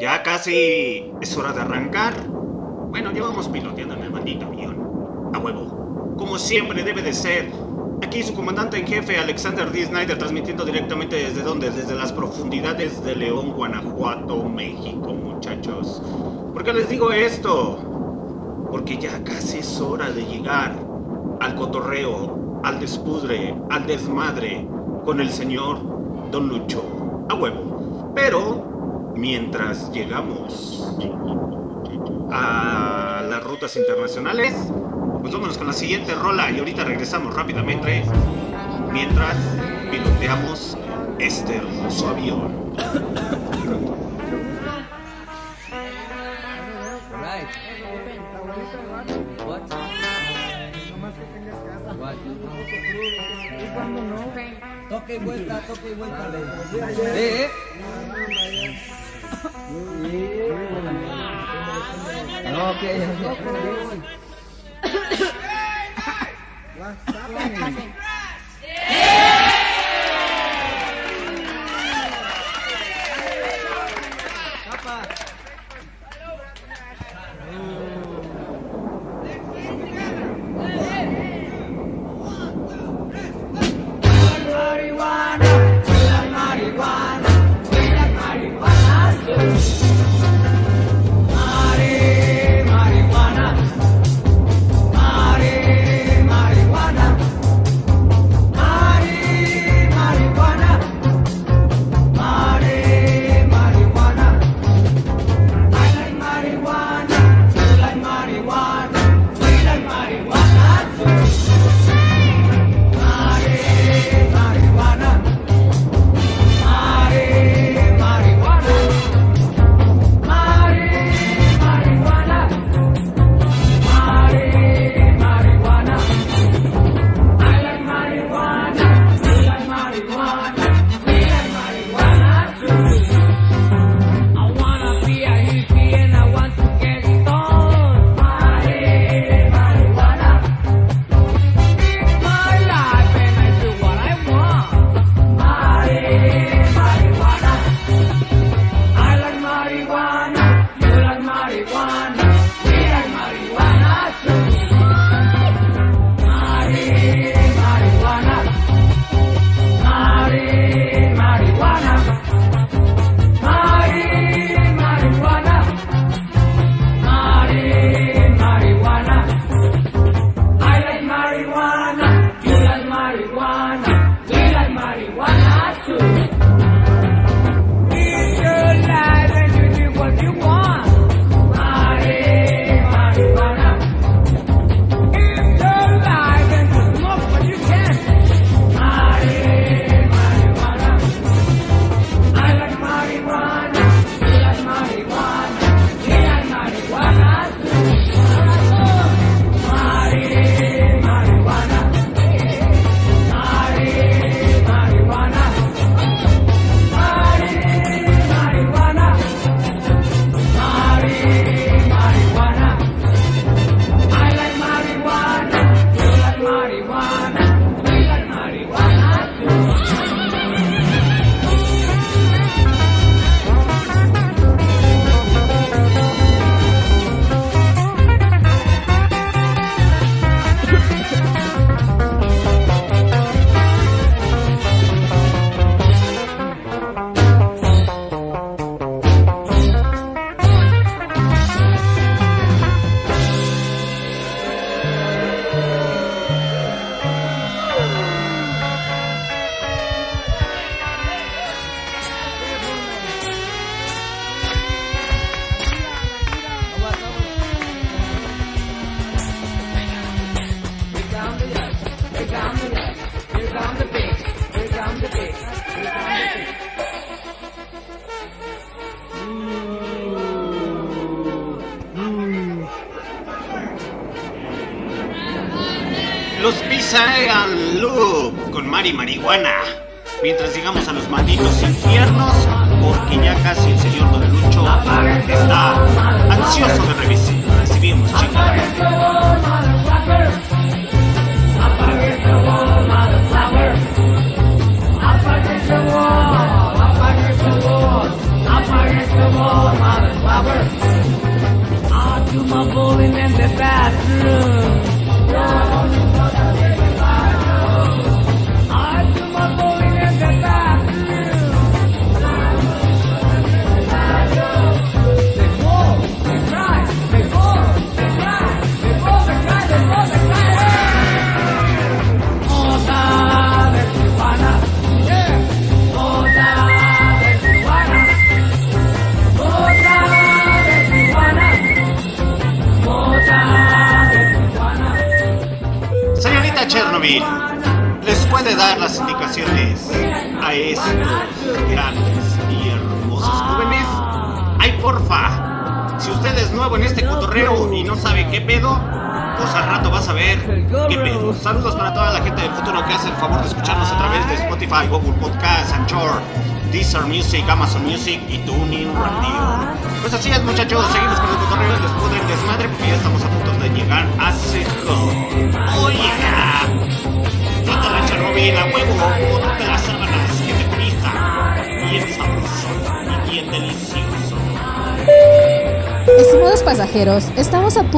Ya casi es hora de arrancar. Bueno, llevamos piloteando en el maldito avión. A huevo. Como siempre debe de ser. Aquí su comandante en jefe, Alexander D. Snyder, transmitiendo directamente desde donde? Desde las profundidades de León, Guanajuato, México, muchachos. ¿Por qué les digo esto? Porque ya casi es hora de llegar al cotorreo, al despudre, al desmadre con el señor Don Lucho. A huevo. Pero mientras llegamos a las rutas internacionales, pues vámonos con la siguiente rola y ahorita regresamos rápidamente mientras piloteamos este hermoso avión toque y vuelta, toque y vuelta. ¿Eh? ¿Eh? Okay.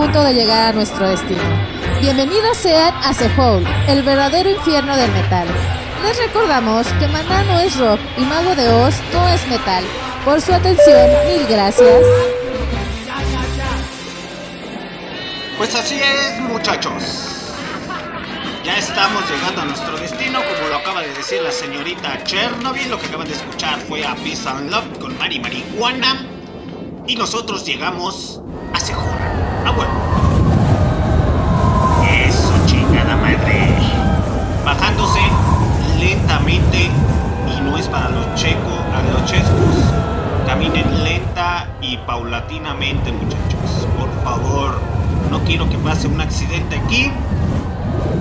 punto de llegar a nuestro destino. Bienvenidos sean a Sehol, el verdadero infierno del metal. Les recordamos que Maná no es rock y Mago de Oz no es metal. Por su atención, mil gracias. Pues así es, muchachos. Ya estamos llegando a nuestro destino, como lo acaba de decir la señorita Chernobyl. Lo que acaban de escuchar fue a Peace and Love con Mari Marihuana. Y nosotros llegamos. Ah, bueno. Eso, chingada madre. Bajándose lentamente. Y no es para los checos, a los chescos. Caminen lenta y paulatinamente, muchachos. Por favor, no quiero que pase un accidente aquí.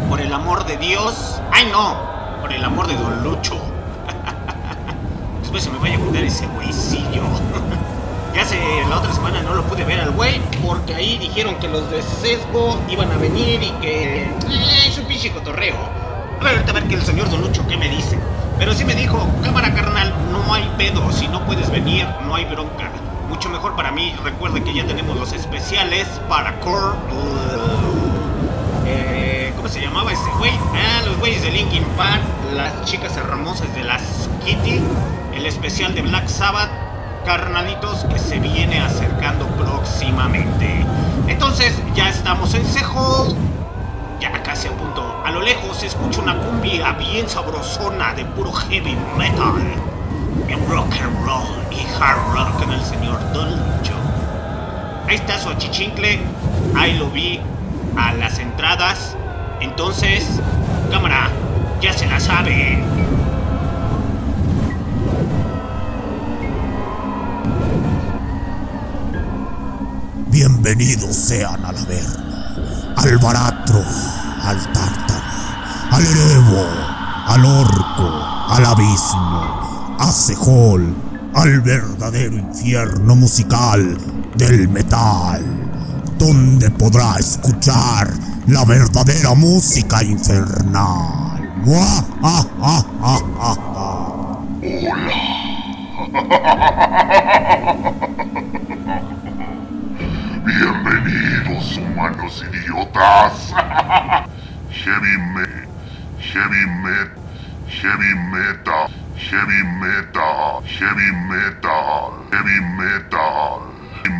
Por el amor de Dios. ¡Ay, no! Por el amor de Don Lucho. Después se me vaya a juntar ese güeycillo. ya sé, la otra semana no lo pude ver al güey porque ahí dijeron que los de sesgo iban a venir y que eh, es un pinche cotorreo. A ver, a ver que el señor Don Lucho qué me dice. Pero sí me dijo, cámara carnal, no hay pedo, si no puedes venir, no hay bronca. Mucho mejor para mí, recuerde que ya tenemos los especiales para Core. Eh, ¿Cómo se llamaba ese güey? Ah, los güeyes de Linkin Park, las chicas hermosas de las Kitty, el especial de Black Sabbath, carnalitos que se viene acercando próximamente. Entonces, ya estamos en Sehol, ya casi a punto. A lo lejos se escucha una cumbia bien sabrosona de puro heavy metal, en rock and roll y hard rock en el señor Don Lucho. Ahí está su achichincle, ahí lo vi a las entradas. Entonces, cámara, ya se la sabe. Bienvenidos sean al Averno, al Baratro, al Tártaro, al Erebo, al Orco, al Abismo, a Sehol, al verdadero infierno musical del metal, donde podrá escuchar la verdadera música infernal. Bienvenidos, humanos idiotas. Heavy me, heavy met, heavy meta, heavy meta, heavy metal, heavy metal,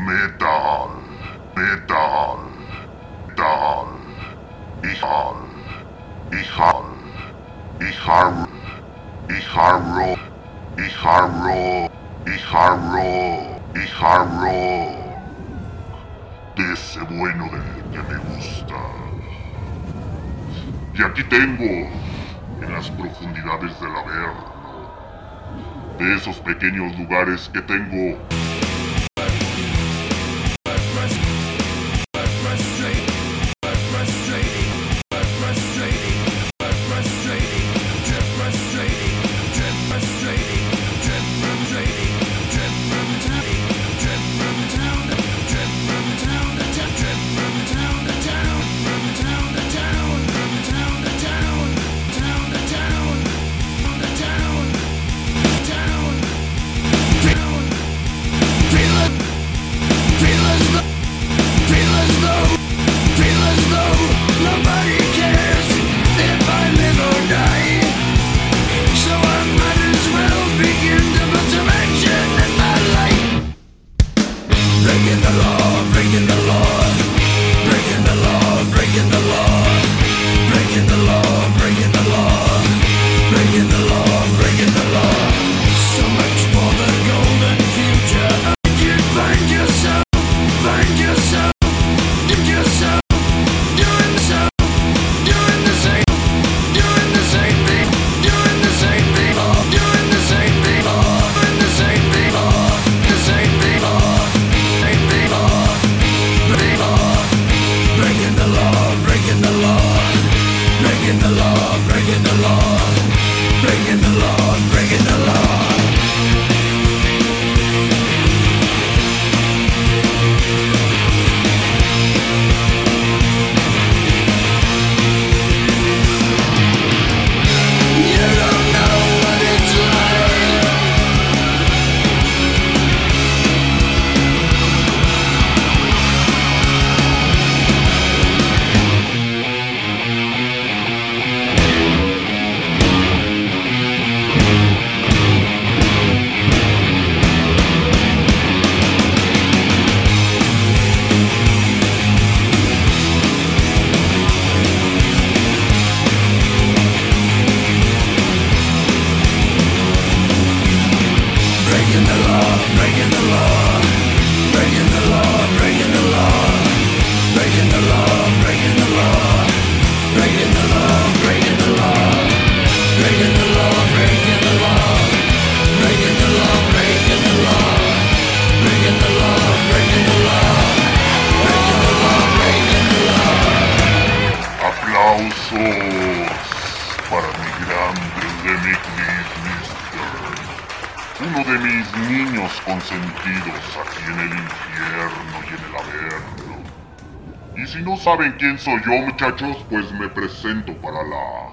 metal, metal, metal, hijal, hijal, hijar, hijarro, hijarro, hijarro, hijarro de ese bueno del que me gusta. Y aquí tengo, en las profundidades del Averno, de esos pequeños lugares que tengo soy yo, muchachos, pues me presento para la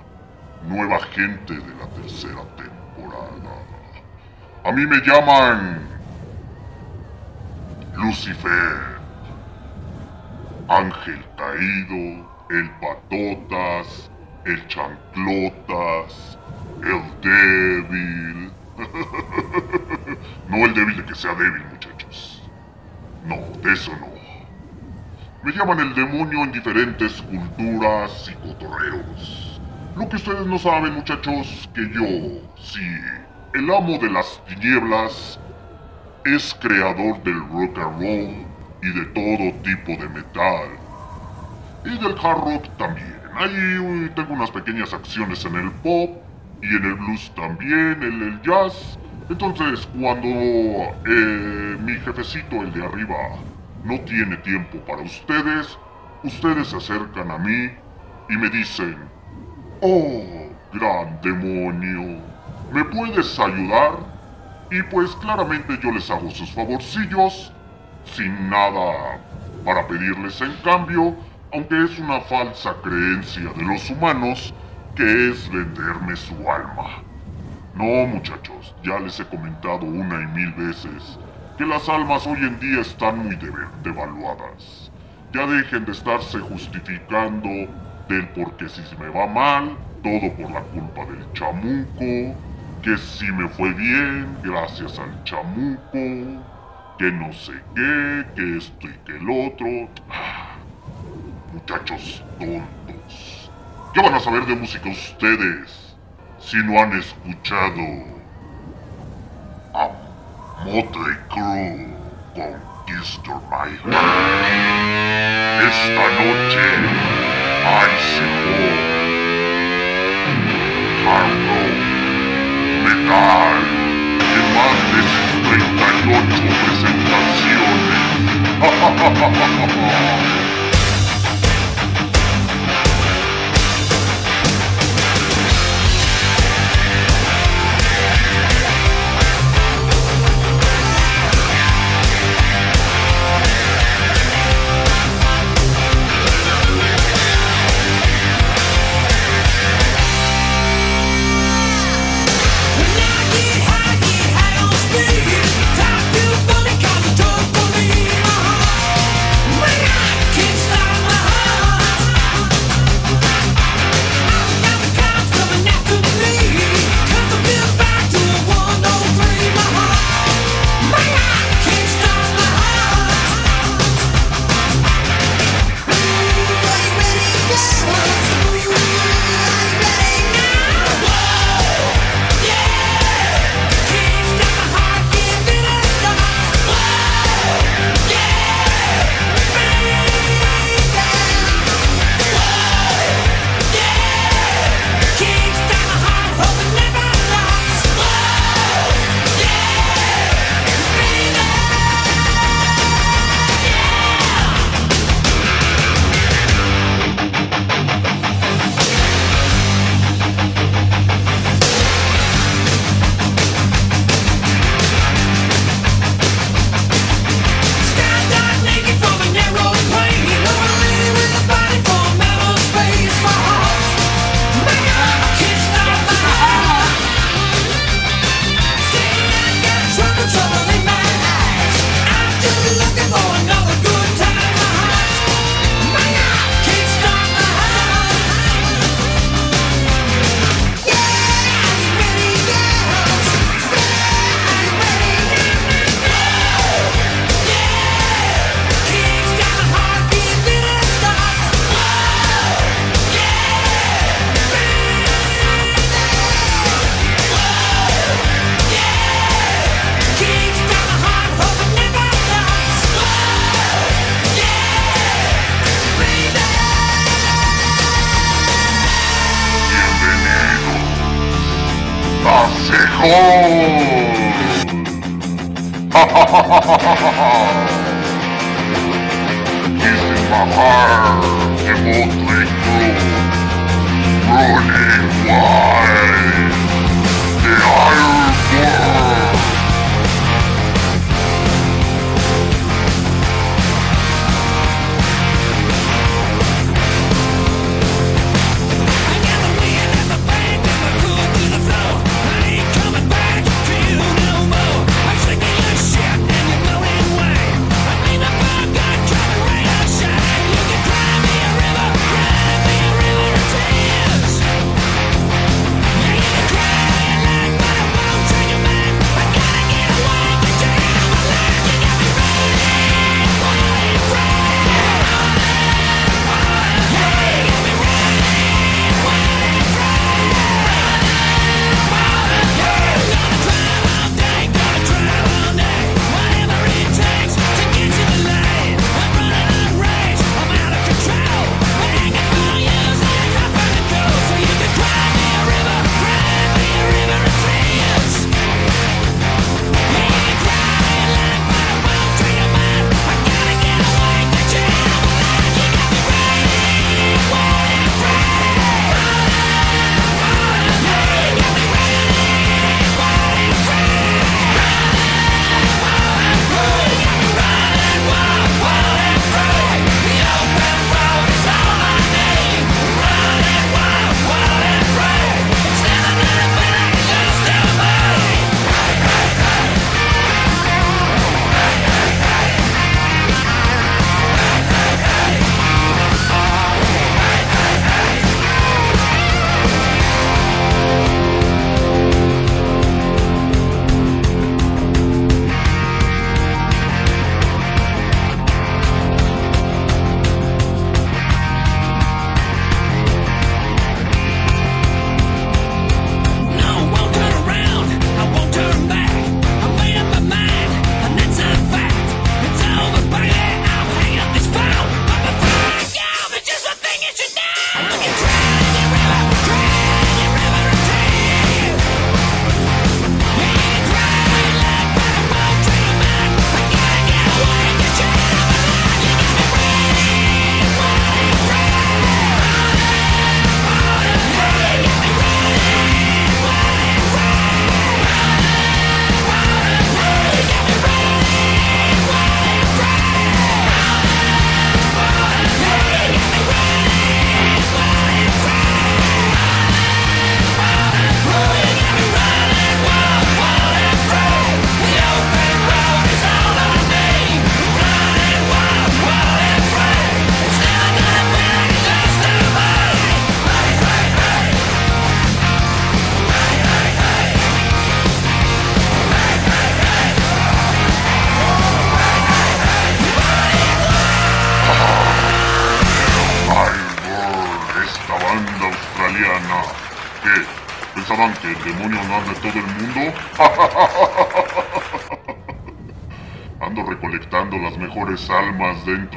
nueva gente de la tercera temporada. A mí me llaman Lucifer, Ángel Caído, el Patotas, el Chanclotas, el Débil. no el débil de que sea débil, muchachos. No, de eso no. Me llaman el demonio en diferentes culturas y cotorreos. Lo que ustedes no saben, muchachos, que yo, sí, el amo de las tinieblas, es creador del rock and roll y de todo tipo de metal. Y del hard rock también. Ahí tengo unas pequeñas acciones en el pop y en el blues también, en el jazz. Entonces, cuando eh, mi jefecito, el de arriba, no tiene tiempo para ustedes, ustedes se acercan a mí y me dicen, Oh, gran demonio, ¿me puedes ayudar? Y pues claramente yo les hago sus favorcillos, sin nada para pedirles en cambio, aunque es una falsa creencia de los humanos que es venderme su alma. No, muchachos, ya les he comentado una y mil veces que las almas hoy en día están muy devaluadas. Ya dejen de estarse justificando del por qué si me va mal, todo por la culpa del chamuco, que si me fue bien gracias al chamuco, que no sé qué, que esto y que el otro. Ah, Muchachos tontos. ¿Qué van a saber de música ustedes si no han escuchado a Motley Crue Conquistor My Heart? Esta noche, Hard Rock, Metal, en más de sus 38 presentaciones.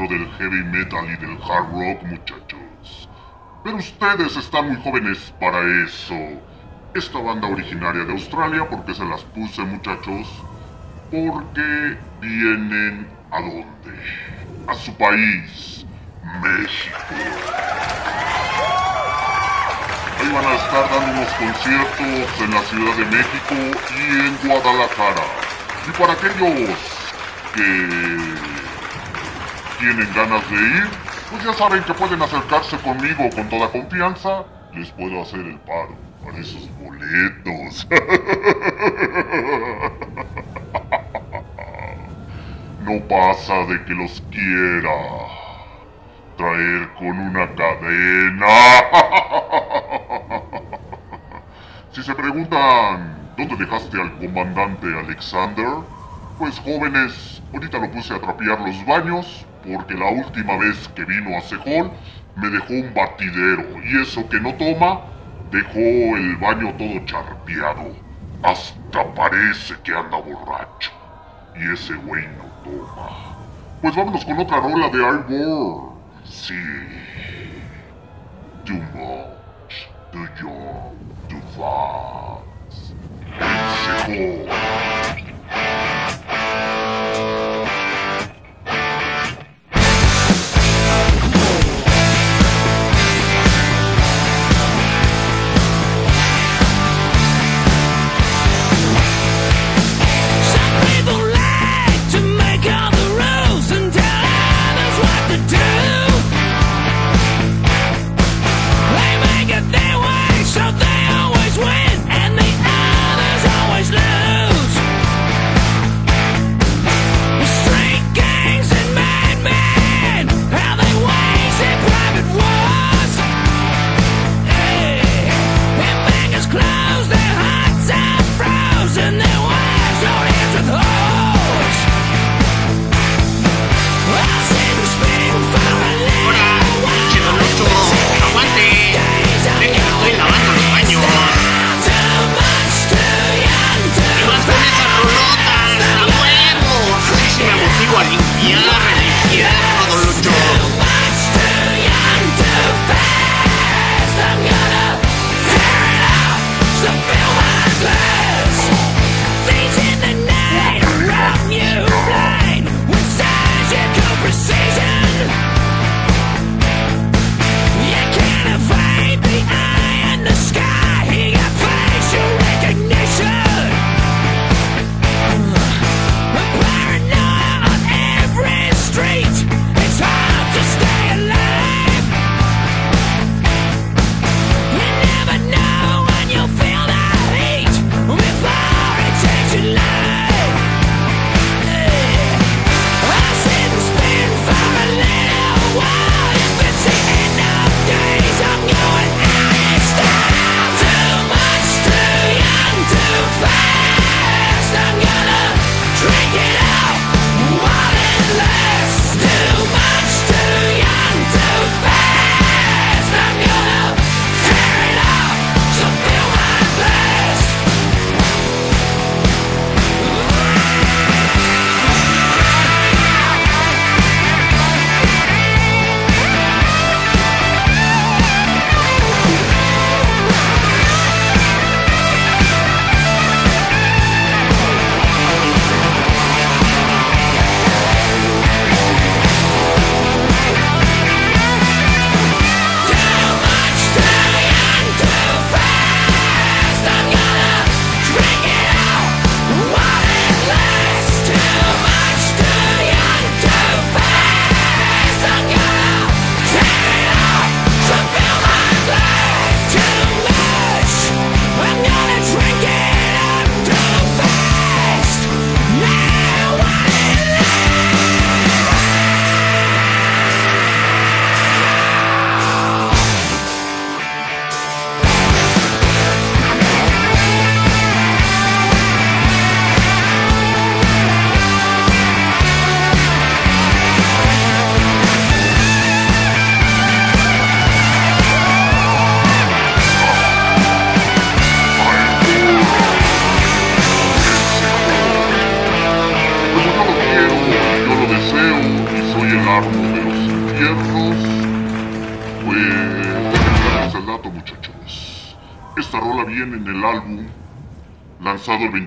Del heavy metal y del hard rock, muchachos. Pero ustedes están muy jóvenes para eso. Esta banda originaria de Australia, porque se las puse, muchachos? Porque vienen a dónde? A su país, México. Ahí van a estar dando unos conciertos en la Ciudad de México y en Guadalajara. Y para aquellos que tienen ganas de ir, pues ya saben que pueden acercarse conmigo con toda confianza. Les puedo hacer el paro para esos boletos. No pasa de que los quiera traer con una cadena. Si se preguntan dónde dejaste al comandante Alexander, pues jóvenes, ahorita lo puse a trapear los baños porque la última vez que vino a Sejol me dejó un batidero y eso que no toma, dejó el baño todo charpeado. Hasta parece que anda borracho. Y ese güey no toma. Pues vámonos con otra rola de Arbor. Sí. Too much, too young, too fast. Sejol. Más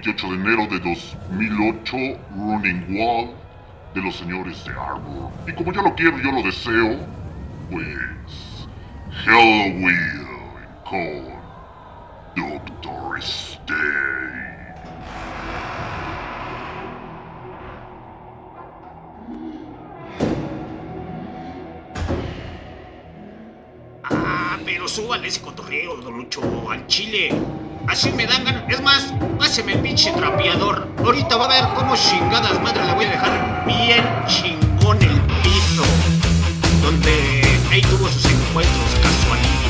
28 de enero de 2008, Running Wall de los señores de Arbor. Y como yo lo quiero, yo lo deseo, pues Hellwheel con Doctor Stay. Ah, pero súbanle ese cotorreo, don Lucho, al chile. Así me dan ganas. Es más, páseme el pinche trapeador. Ahorita va a ver cómo chingadas madre le voy a dejar bien chingón el piso. Donde ahí tuvo sus encuentros casuales.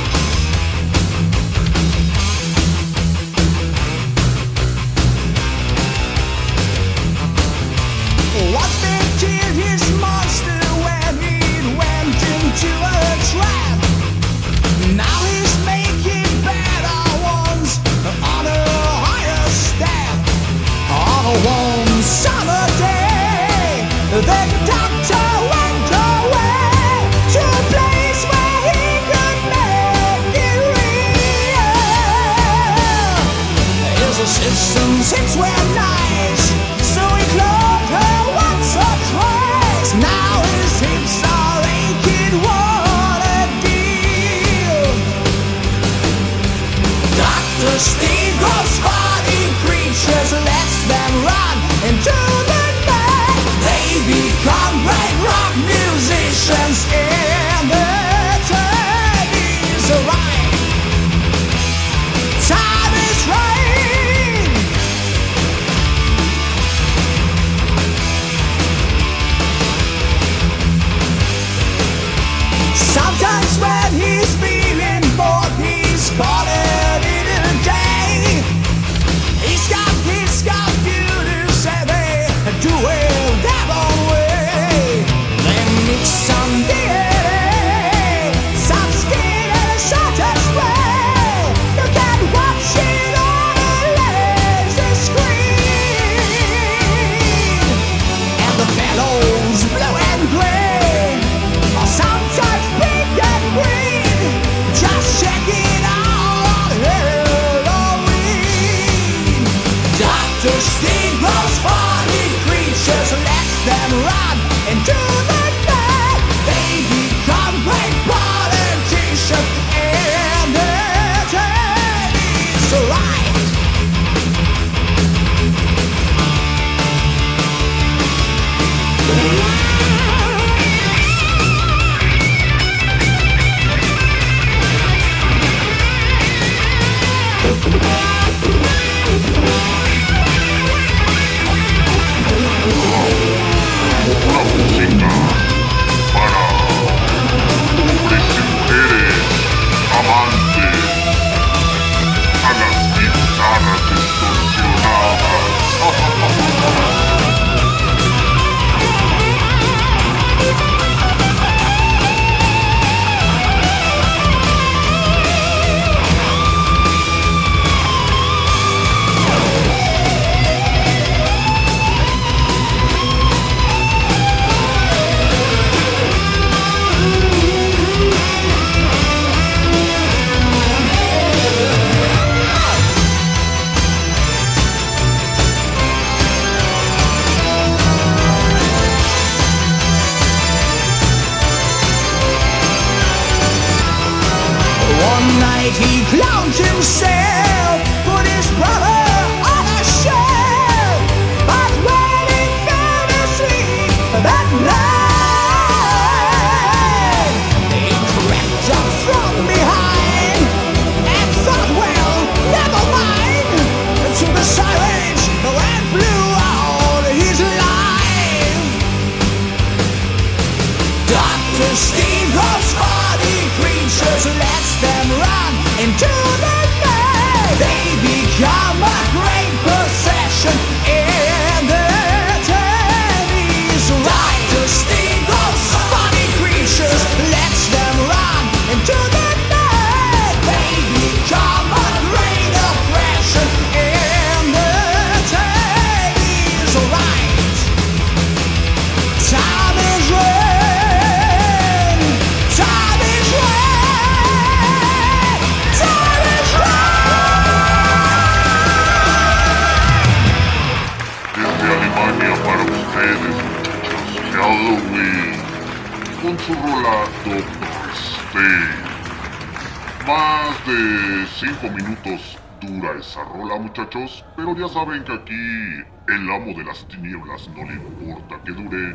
Muchachos, pero ya saben que aquí el amo de las tinieblas no le importa que dure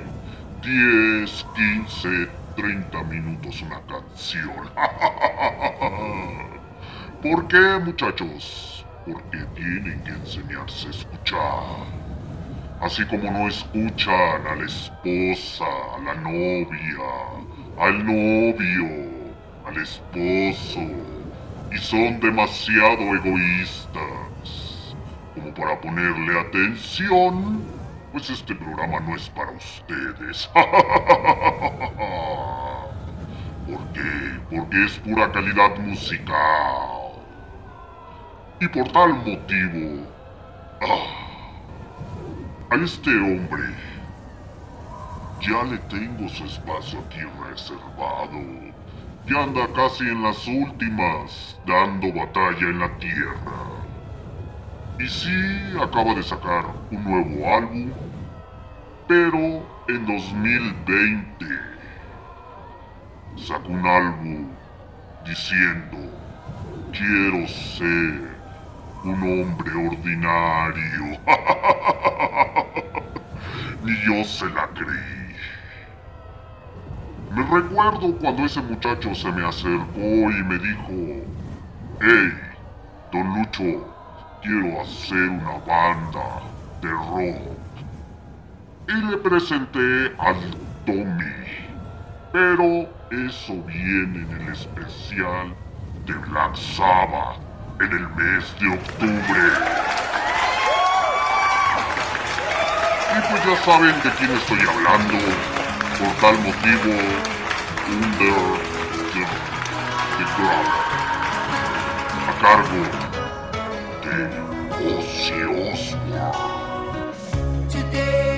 10, 15, 30 minutos una canción. ¿Por qué, muchachos? Porque tienen que enseñarse a escuchar. Así como no escuchan a la esposa, a la novia, al novio, al esposo, y son demasiado egoístas como para ponerle atención, pues este programa no es para ustedes. ¿Por qué? Porque es pura calidad musical. Y por tal motivo, ah, a este hombre ya le tengo su espacio aquí reservado. Ya anda casi en las últimas, dando batalla en la tierra. Y sí, acaba de sacar un nuevo álbum, pero en 2020 sacó un álbum diciendo, quiero ser un hombre ordinario. Ni yo se la creí. Me recuerdo cuando ese muchacho se me acercó y me dijo, hey, don Lucho, quiero hacer una banda de rock. Y le presenté al Tommy. Pero eso viene en el especial de Black Sabbath en el mes de octubre. Y pues ya saben de quién estoy hablando. Por tal motivo, Under the, the Ground. A cargo Ozzy. Today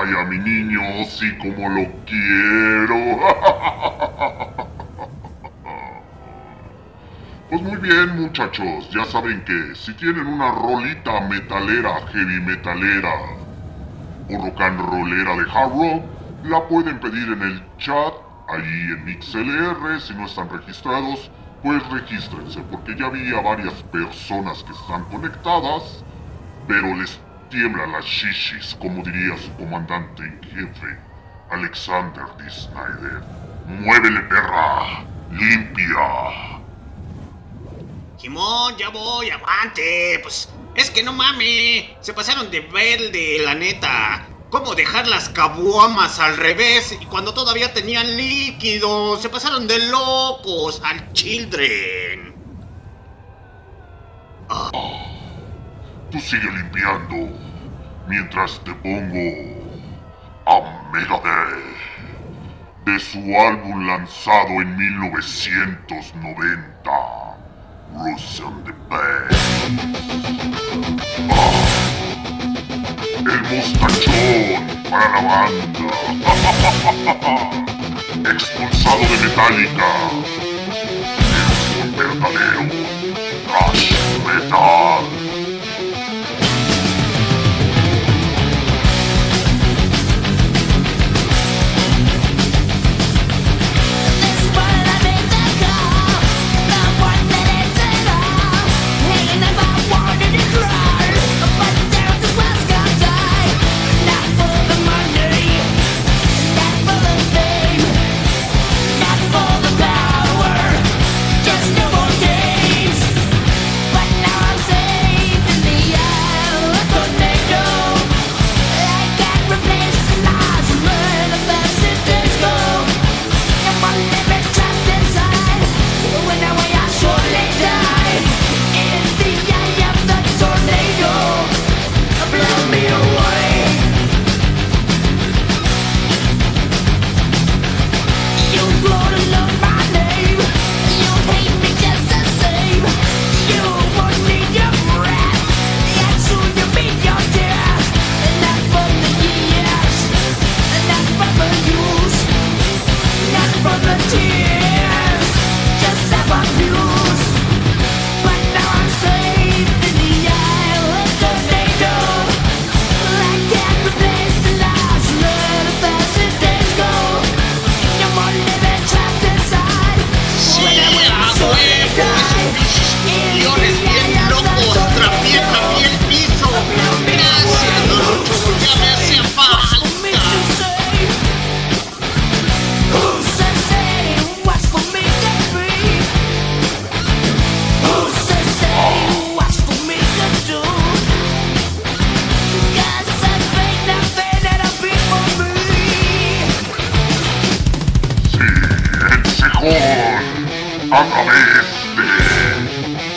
A mi niño, sí como lo quiero. Pues muy bien, muchachos. Ya saben que si tienen una rolita metalera, heavy metalera o rock and rollera de hard rock, la pueden pedir en el chat, ahí en MixLR. Si no están registrados, pues regístrense, porque ya vi a varias personas que están conectadas, pero les tiemblan las shishis, como diría su comandante en jefe, Alexander D. Snyder. ¡Muévele, perra! ¡Limpia! Jimón, ya voy, aguante. Pues es que no mame. Se pasaron de verde, la neta. ¿Cómo dejar las cabuamas al revés y cuando todavía tenían líquido? Se pasaron de locos al children. Tú sigue limpiando mientras te pongo a Megadeth de su álbum lanzado en 1990, Russian the Best. Ah, el mostachón para la banda. Expulsado de Metallica. Es un verdadero thrash metal. Cejón a través de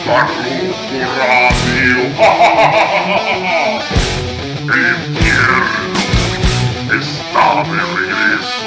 Barroco Radio. El infierno está de regreso.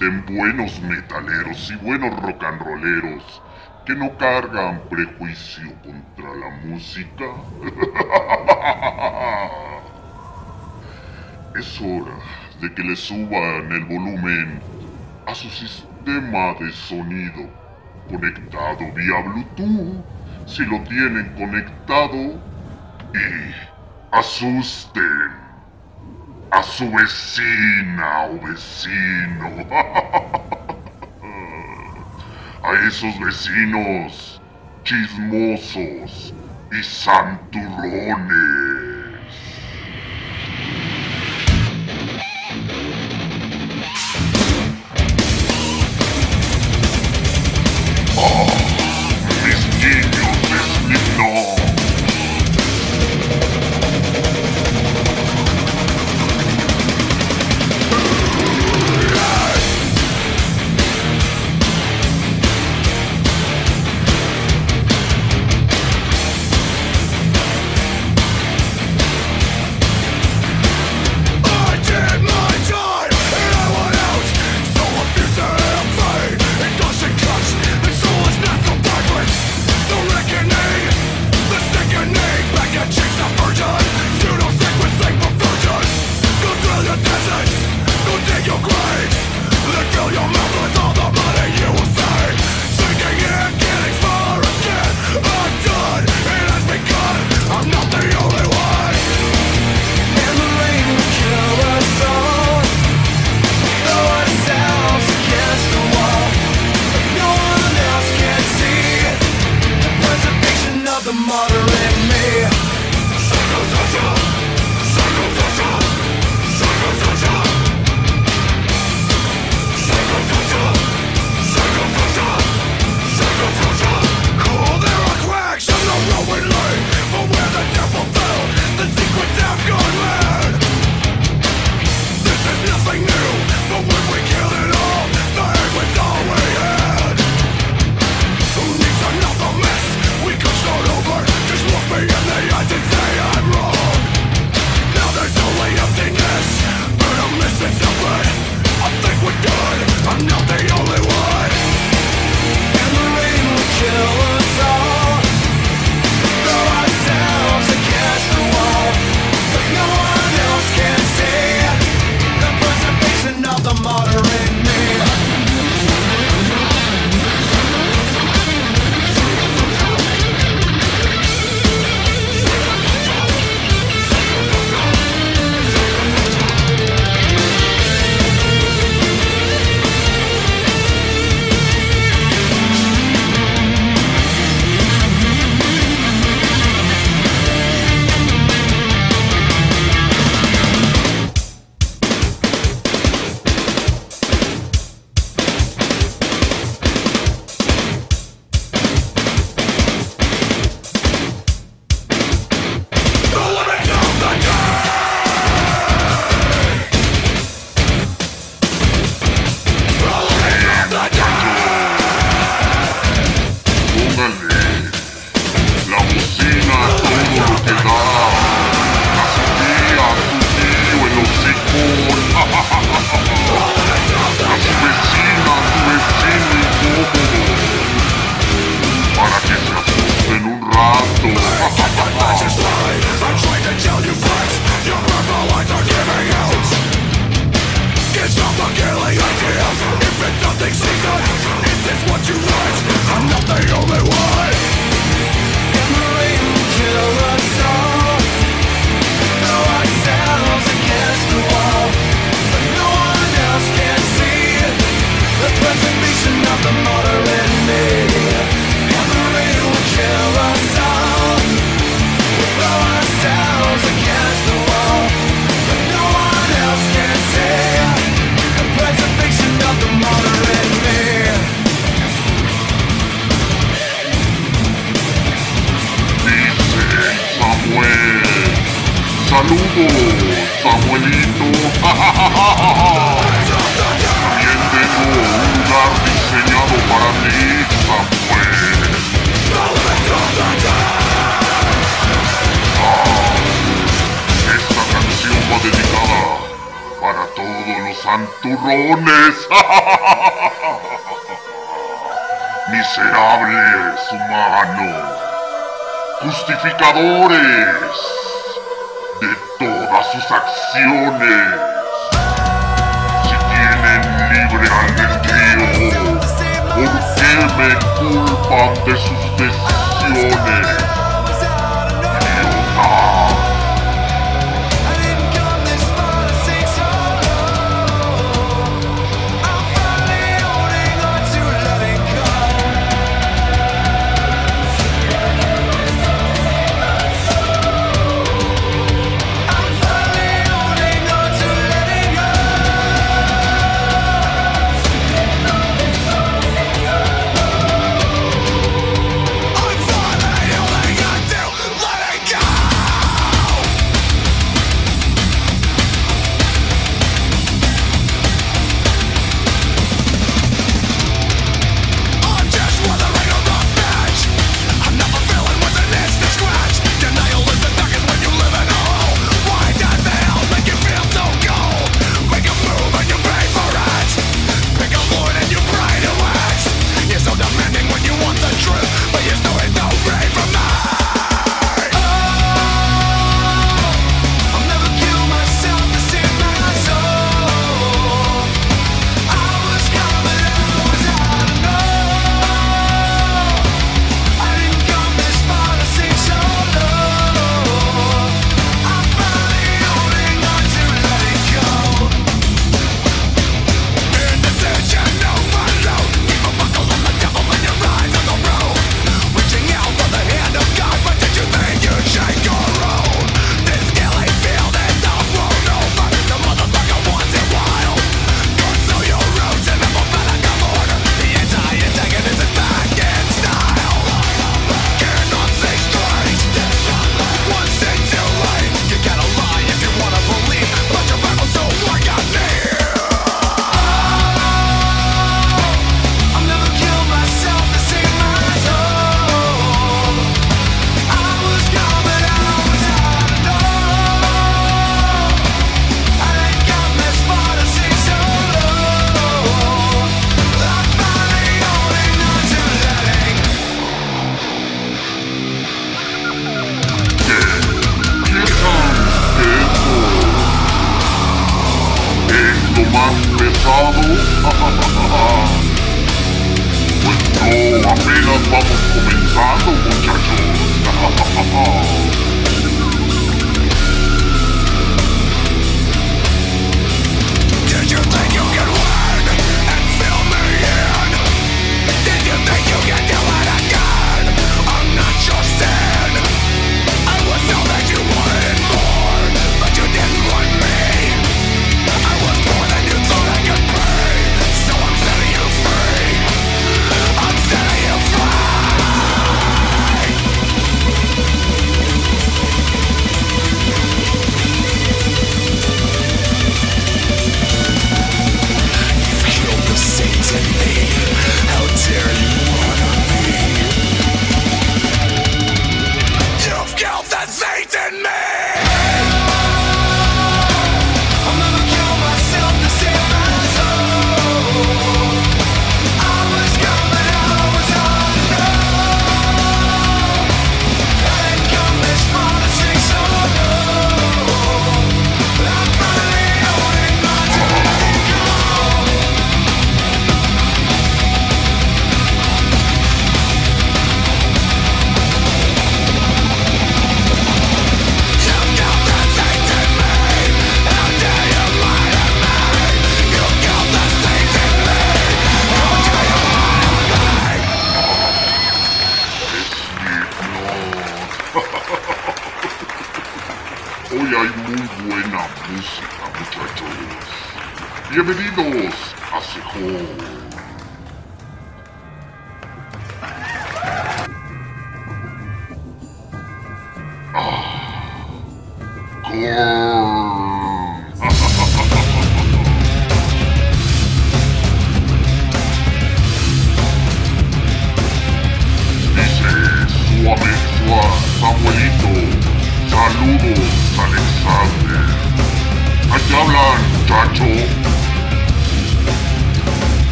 Existen buenos metaleros y buenos rock and rolleros que no cargan prejuicio contra la música. Es hora de que le suban el volumen a su sistema de sonido conectado vía Bluetooth si lo tienen conectado y asusten su vecina o vecino. a esos vecinos chismosos y santurrones. turrones. Miserables humanos, justificadores de todas sus acciones. Si tienen libre albedrío, ¿por qué me culpan de sus decisiones?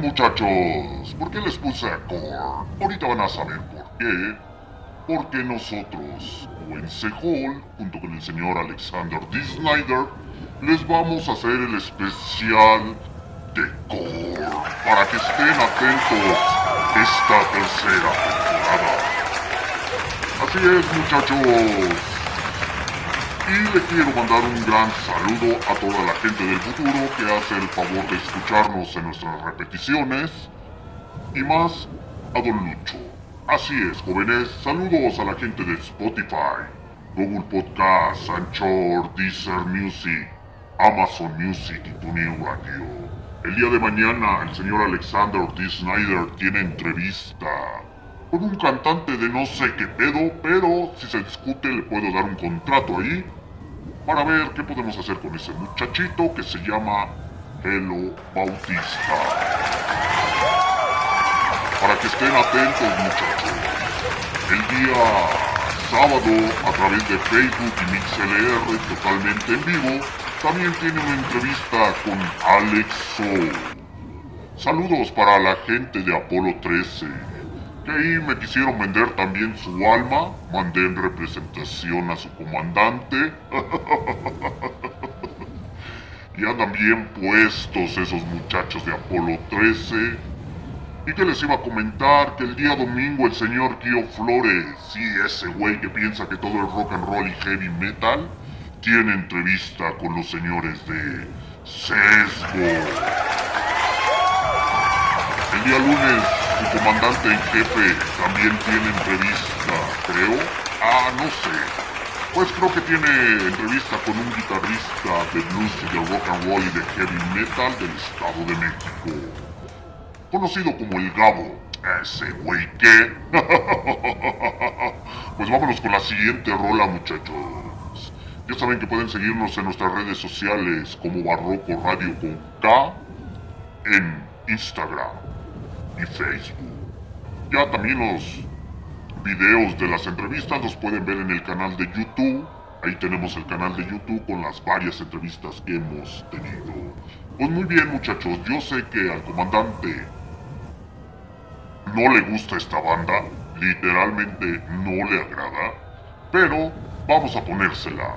Muchachos. ¿Por qué les puse a Core? Ahorita van a saber por qué. Porque nosotros, Hall, junto con el señor Alexander D. Snyder, les vamos a hacer el especial de Core para que estén atentos esta tercera temporada. Así es, muchachos. Y le quiero mandar un gran saludo a toda la gente del futuro que hace el favor de escucharnos en nuestras repeticiones. Y más a Don Lucho. Así es, jóvenes. Saludos a la gente de Spotify, Google Podcast, Anchor, Deezer Music, Amazon Music y TuneIn Radio. El día de mañana el señor Alexander D. Snyder tiene entrevista con un cantante de no sé qué pedo, pero si se discute le puedo dar un contrato ahí para ver qué podemos hacer con ese muchachito que se llama Helo Bautista. Para que estén atentos muchachos. El día sábado a través de Facebook y MixLR totalmente en vivo también tiene una entrevista con Alex Soul. Saludos para la gente de Apolo 13 que ahí me quisieron vender también su alma, mandé en representación a su comandante. y andan bien puestos esos muchachos de Apolo 13. Y que les iba a comentar que el día domingo el señor Guido Flores, sí, ese güey que piensa que todo es rock and roll y heavy metal, tiene entrevista con los señores de Sesgo. El día lunes, comandante en jefe también tiene entrevista, creo. Ah, no sé. Pues creo que tiene entrevista con un guitarrista de blues y de rock and roll y de heavy metal del Estado de México. Conocido como el Gabo. Ese güey qué. pues vámonos con la siguiente rola, muchachos. Ya saben que pueden seguirnos en nuestras redes sociales como Barroco Radio con K en Instagram Facebook. Ya también los videos de las entrevistas los pueden ver en el canal de YouTube. Ahí tenemos el canal de YouTube con las varias entrevistas que hemos tenido. Pues muy bien muchachos, yo sé que al comandante no le gusta esta banda, literalmente no le agrada, pero vamos a ponérsela.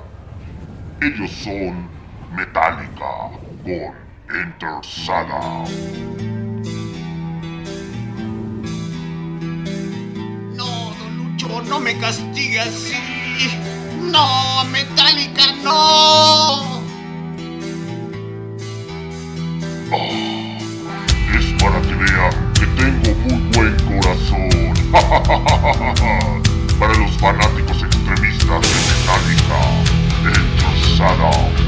Ellos son Metallica con Enter Saga. No me castigue así. No, Metallica, no. Es para que vean que tengo muy buen corazón. para los fanáticos extremistas de Metallica, Enter Saga.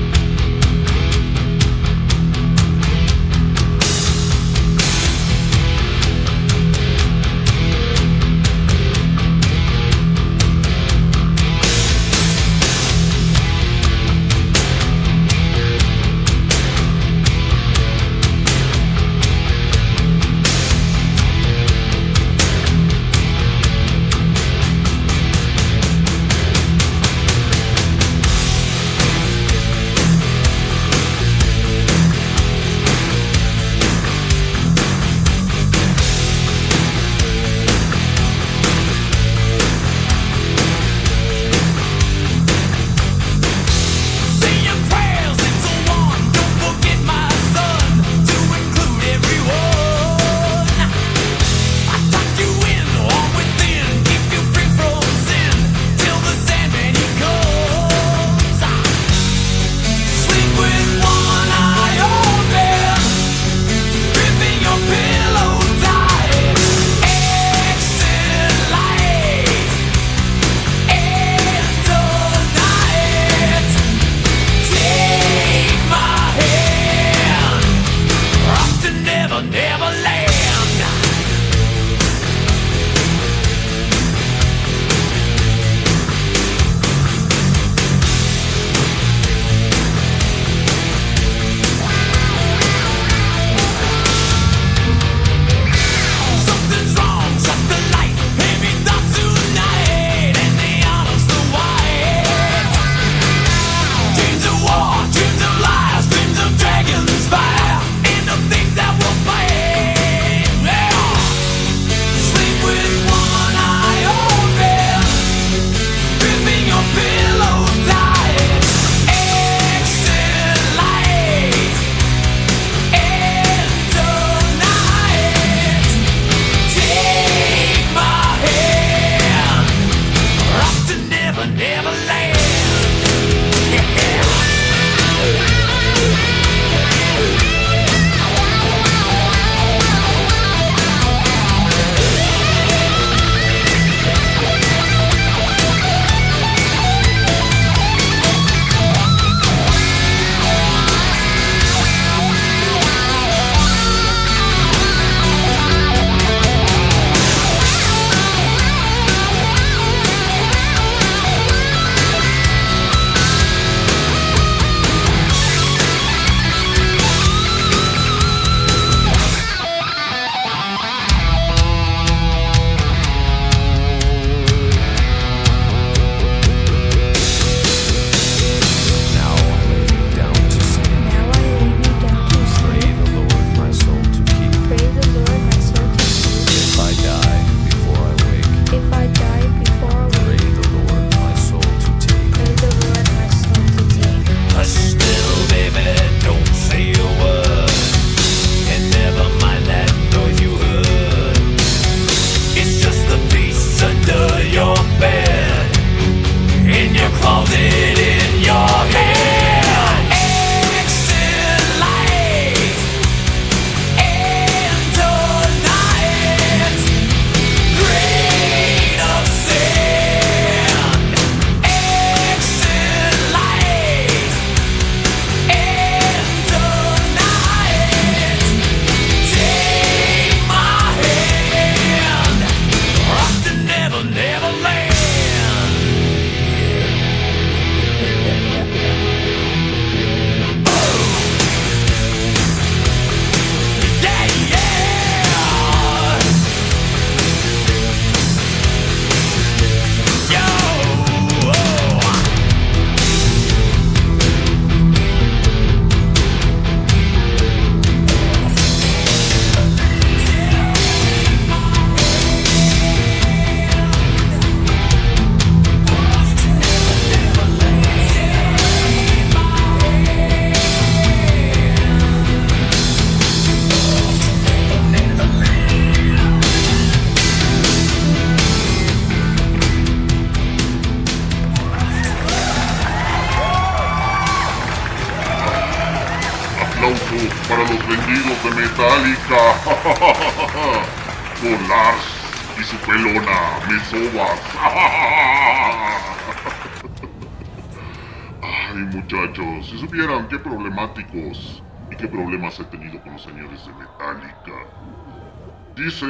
Dice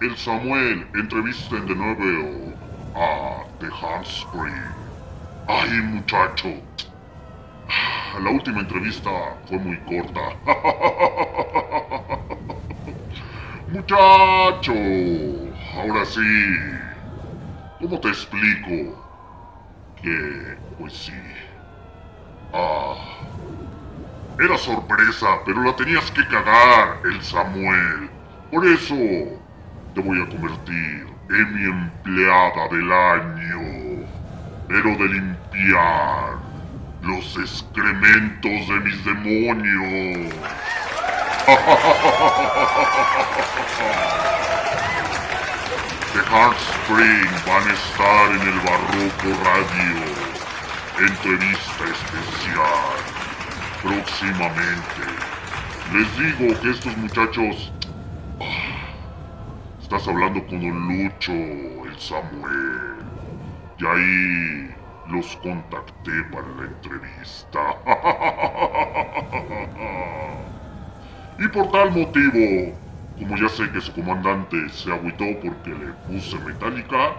el Samuel, entrevisten de nuevo a The Handspring. Ay, muchacho. La última entrevista fue muy corta. Muchacho, ahora sí. ¿Cómo te explico? Que, pues sí. Ah. Era sorpresa, pero la tenías que cagar, el Samuel. Por eso te voy a convertir en mi empleada del año. Pero de limpiar los excrementos de mis demonios. The Heartspring van a estar en el Barroco Radio. Entrevista especial. Próximamente. Les digo que estos muchachos... Ah, Estás hablando con Don Lucho, el Samuel. Y ahí los contacté para la entrevista. y por tal motivo, como ya sé que su comandante se agüitó porque le puse metálica,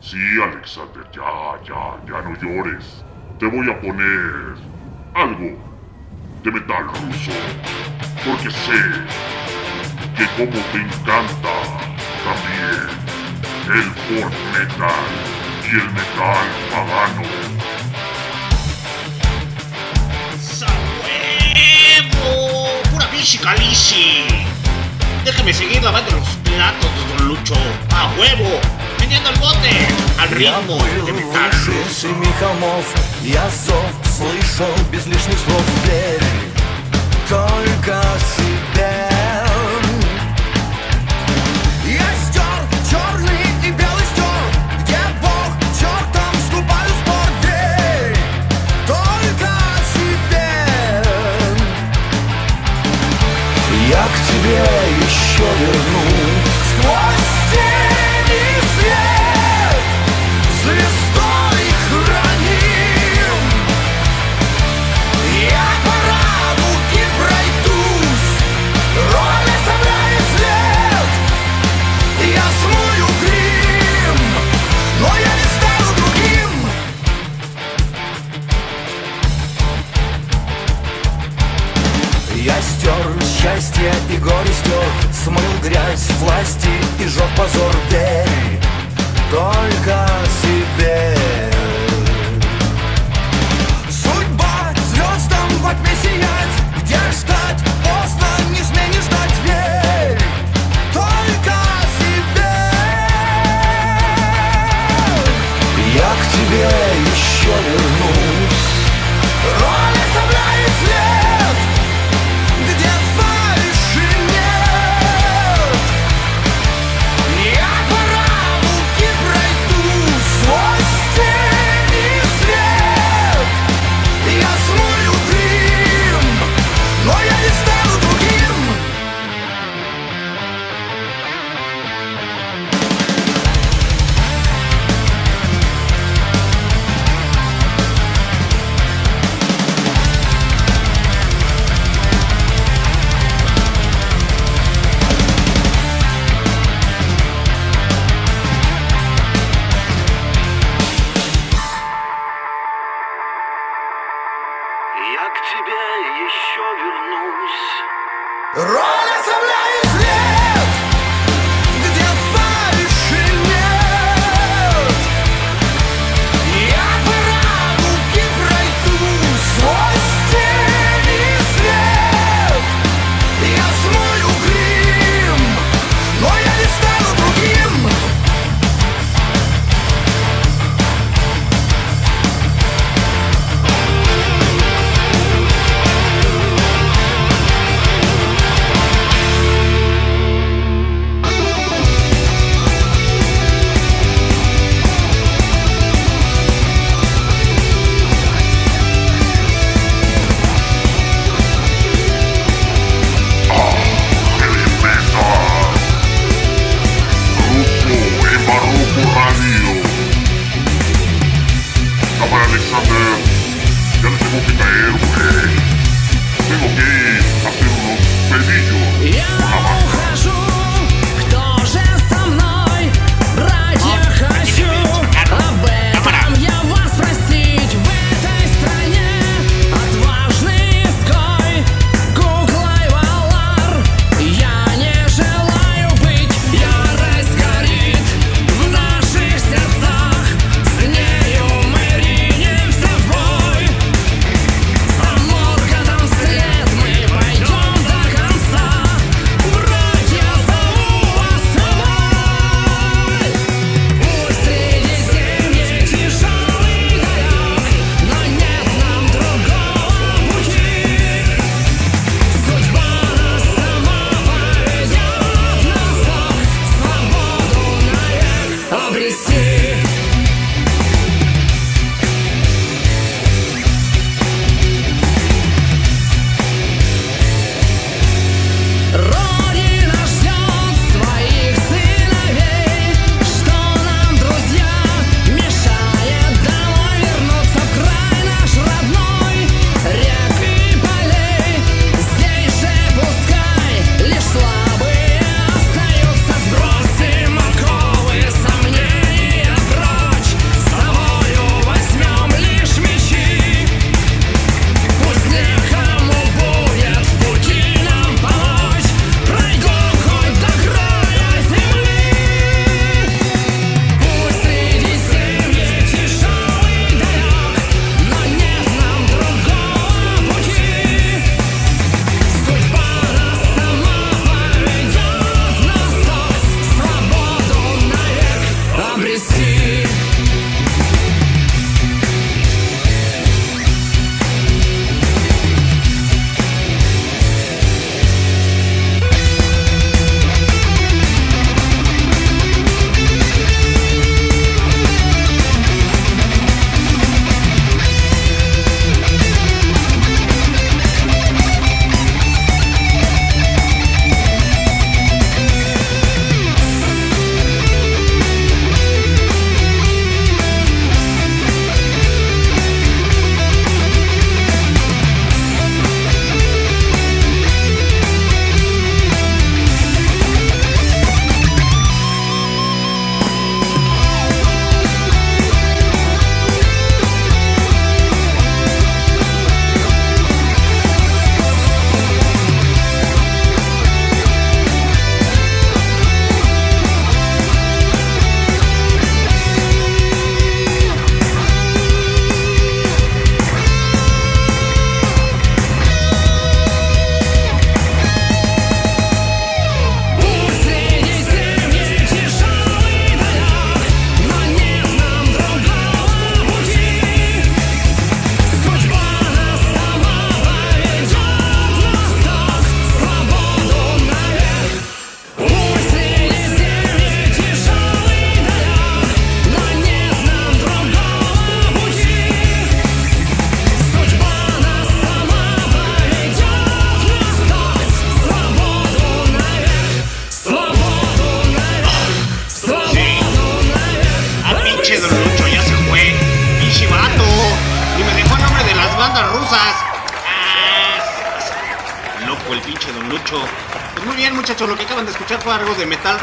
sí, Alexander, ya, ya, ya no llores. Te voy a poner algo de metal ruso. Porque sé que como te encanta también el folk metal y el metal pagano. ¡Sahuevo! ¡Pura bichi calici! Déjeme seguir lavando los platos, don Lucho. ¡A huevo! ¡Vendiendo el bote! ¡Al ritmo de metal ruso! семи холмов Я зов слышал без лишних слов Только себя Я стер черный и белый стер Где Бог чертом вступаю в спор Верь только себе. Я к тебе еще вернусь счастье и горе стер Смыл грязь власти и жег позор. Верь только себе. Судьба звездам во тьме сиять. Где ждать? Поздно, не не ждать. Верь только себе. Я к тебе еще вернусь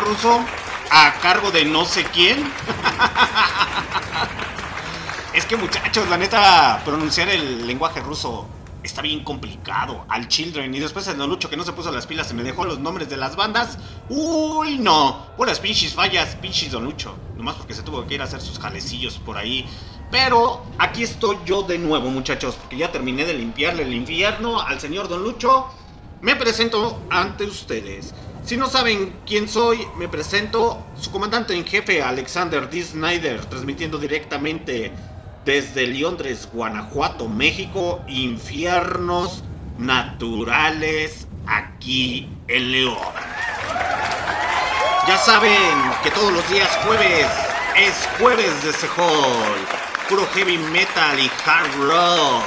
ruso a cargo de no sé quién. es que, muchachos, la neta, pronunciar el lenguaje ruso está bien complicado. Al Children y después el Lucho que no se puso las pilas y me dejó los nombres de las bandas. Uy, no. Puras pinches fallas, pinches Don Lucho. Nomás porque se tuvo que ir a hacer sus jalecillos por ahí. Pero aquí estoy yo de nuevo, muchachos, porque ya terminé de limpiarle el infierno al señor Don Lucho. Me presento ante ustedes. Si no saben quién soy, me presento su comandante en jefe, Alexander D. Snyder, transmitiendo directamente desde Londres, Guanajuato, México, infiernos naturales aquí en León. Ya saben que todos los días jueves es jueves de Sehol, puro heavy metal y hard rock.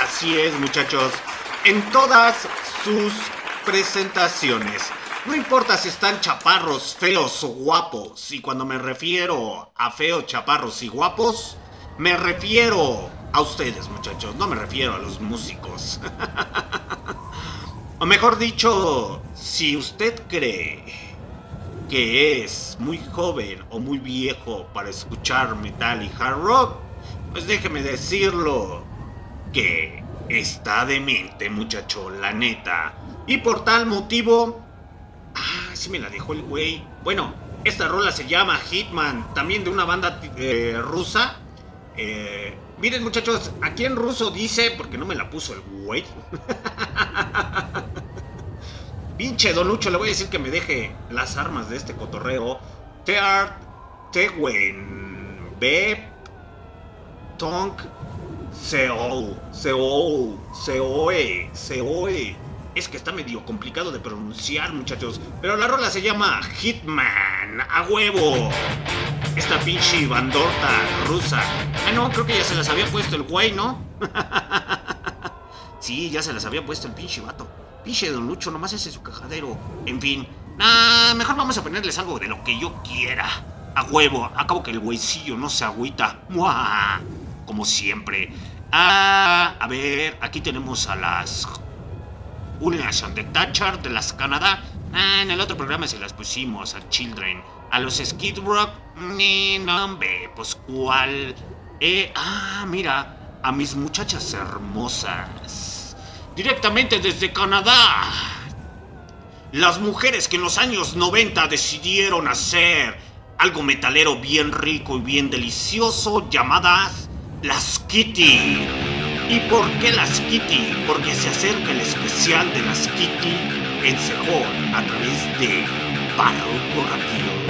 Así es, muchachos, en todas sus presentaciones. No importa si están chaparros, feos o guapos. Y cuando me refiero a feos, chaparros y guapos, me refiero a ustedes, muchachos. No me refiero a los músicos. o mejor dicho, si usted cree que es muy joven o muy viejo para escuchar metal y hard rock, pues déjeme decirlo que está demente, muchacho, la neta. Y por tal motivo, Ah, sí me la dejó el güey. Bueno, esta rola se llama Hitman, también de una banda eh, rusa. Eh, miren muchachos, aquí en ruso dice, porque no me la puso el güey. Pinche Donucho, le voy a decir que me deje las armas de este cotorreo. Teart, Tewen, Bep, Tonk, Seol, Seol, Seoe, Seoe. Es que está medio complicado de pronunciar, muchachos. Pero la rola se llama Hitman, a huevo. Esta pinche bandorta rusa. Ah, no, creo que ya se las había puesto el güey, ¿no? sí, ya se las había puesto el pinche vato. Pinche Don Lucho, nomás ese es su cajadero. En fin. Ah, mejor vamos a ponerles algo de lo que yo quiera. A huevo, acabo que el güeycillo no se agüita. ¡Mua! Como siempre. Ah, a ver, aquí tenemos a las Nation de Thatcher de las Canadá. Ah, en el otro programa se las pusimos a Children. A los Skid Rock. Ni nombre, pues cuál. Eh, ah, mira, a mis muchachas hermosas. Directamente desde Canadá. Las mujeres que en los años 90 decidieron hacer algo metalero bien rico y bien delicioso llamadas las Kitty. ¿Y por qué las Kitty? Porque se acerca el especial de las Kitty en Sejón a través de Barroco Radio.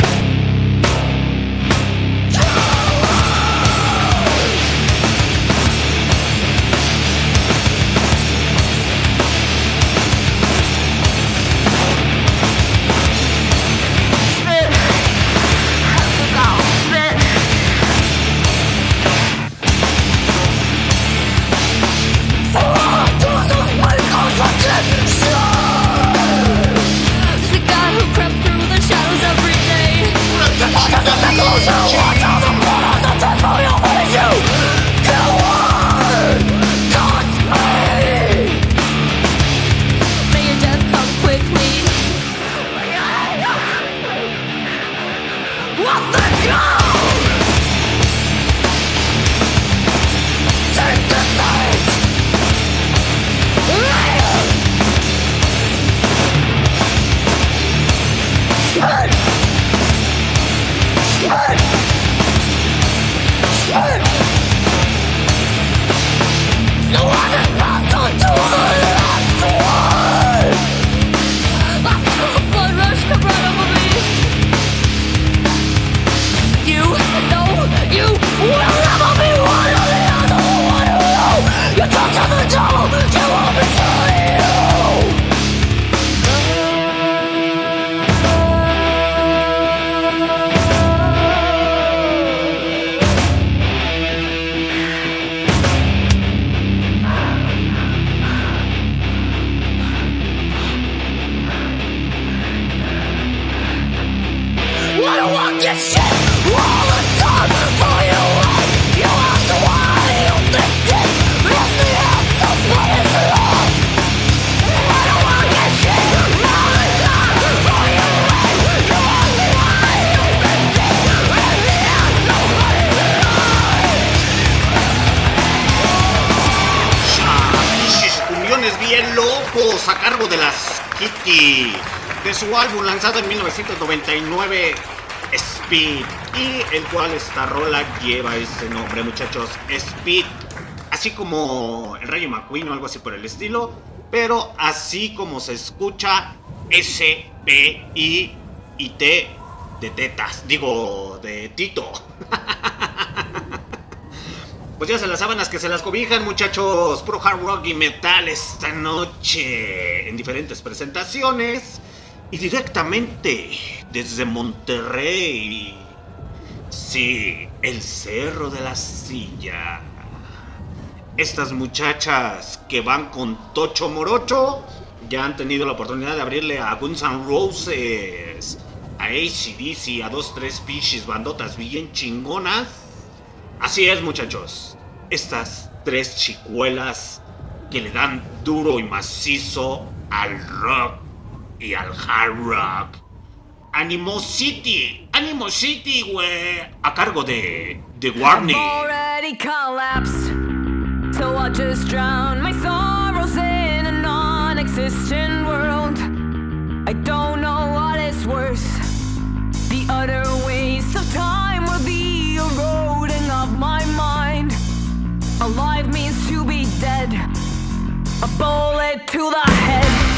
De su álbum lanzado en 1999, Speed, y el cual esta rola lleva ese nombre, muchachos, Speed, así como el Rayo McQueen o algo así por el estilo, pero así como se escucha S, B, I y T de tetas, digo, de Tito. Pues ya se las sábanas que se las cobijan, muchachos. Pro hard rock y metal esta noche en diferentes presentaciones. Y directamente desde Monterrey. Sí, el Cerro de la Silla. Estas muchachas que van con Tocho Morocho ya han tenido la oportunidad de abrirle a Guns N' Roses, a ACDC, a dos, tres pichis bandotas bien chingonas. Así es, muchachos. Estas tres chicuelas que le dan duro y macizo al rock y al hard rock. Animosity, Animosity, güey. A cargo de, de Warney. already collapsed. So I just drown my sorrows in a non existent world. I don't know what is worse. The utter waste of time A bullet to the head.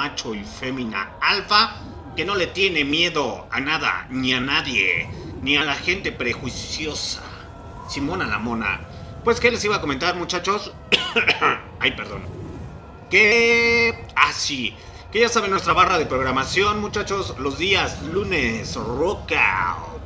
Macho y fémina alfa, que no le tiene miedo a nada ni a nadie, ni a la gente prejuiciosa. Simona la mona. Pues, ¿qué les iba a comentar, muchachos? Ay, perdón. Que. Ah, sí. Que ya saben nuestra barra de programación, muchachos. Los días lunes, rock out.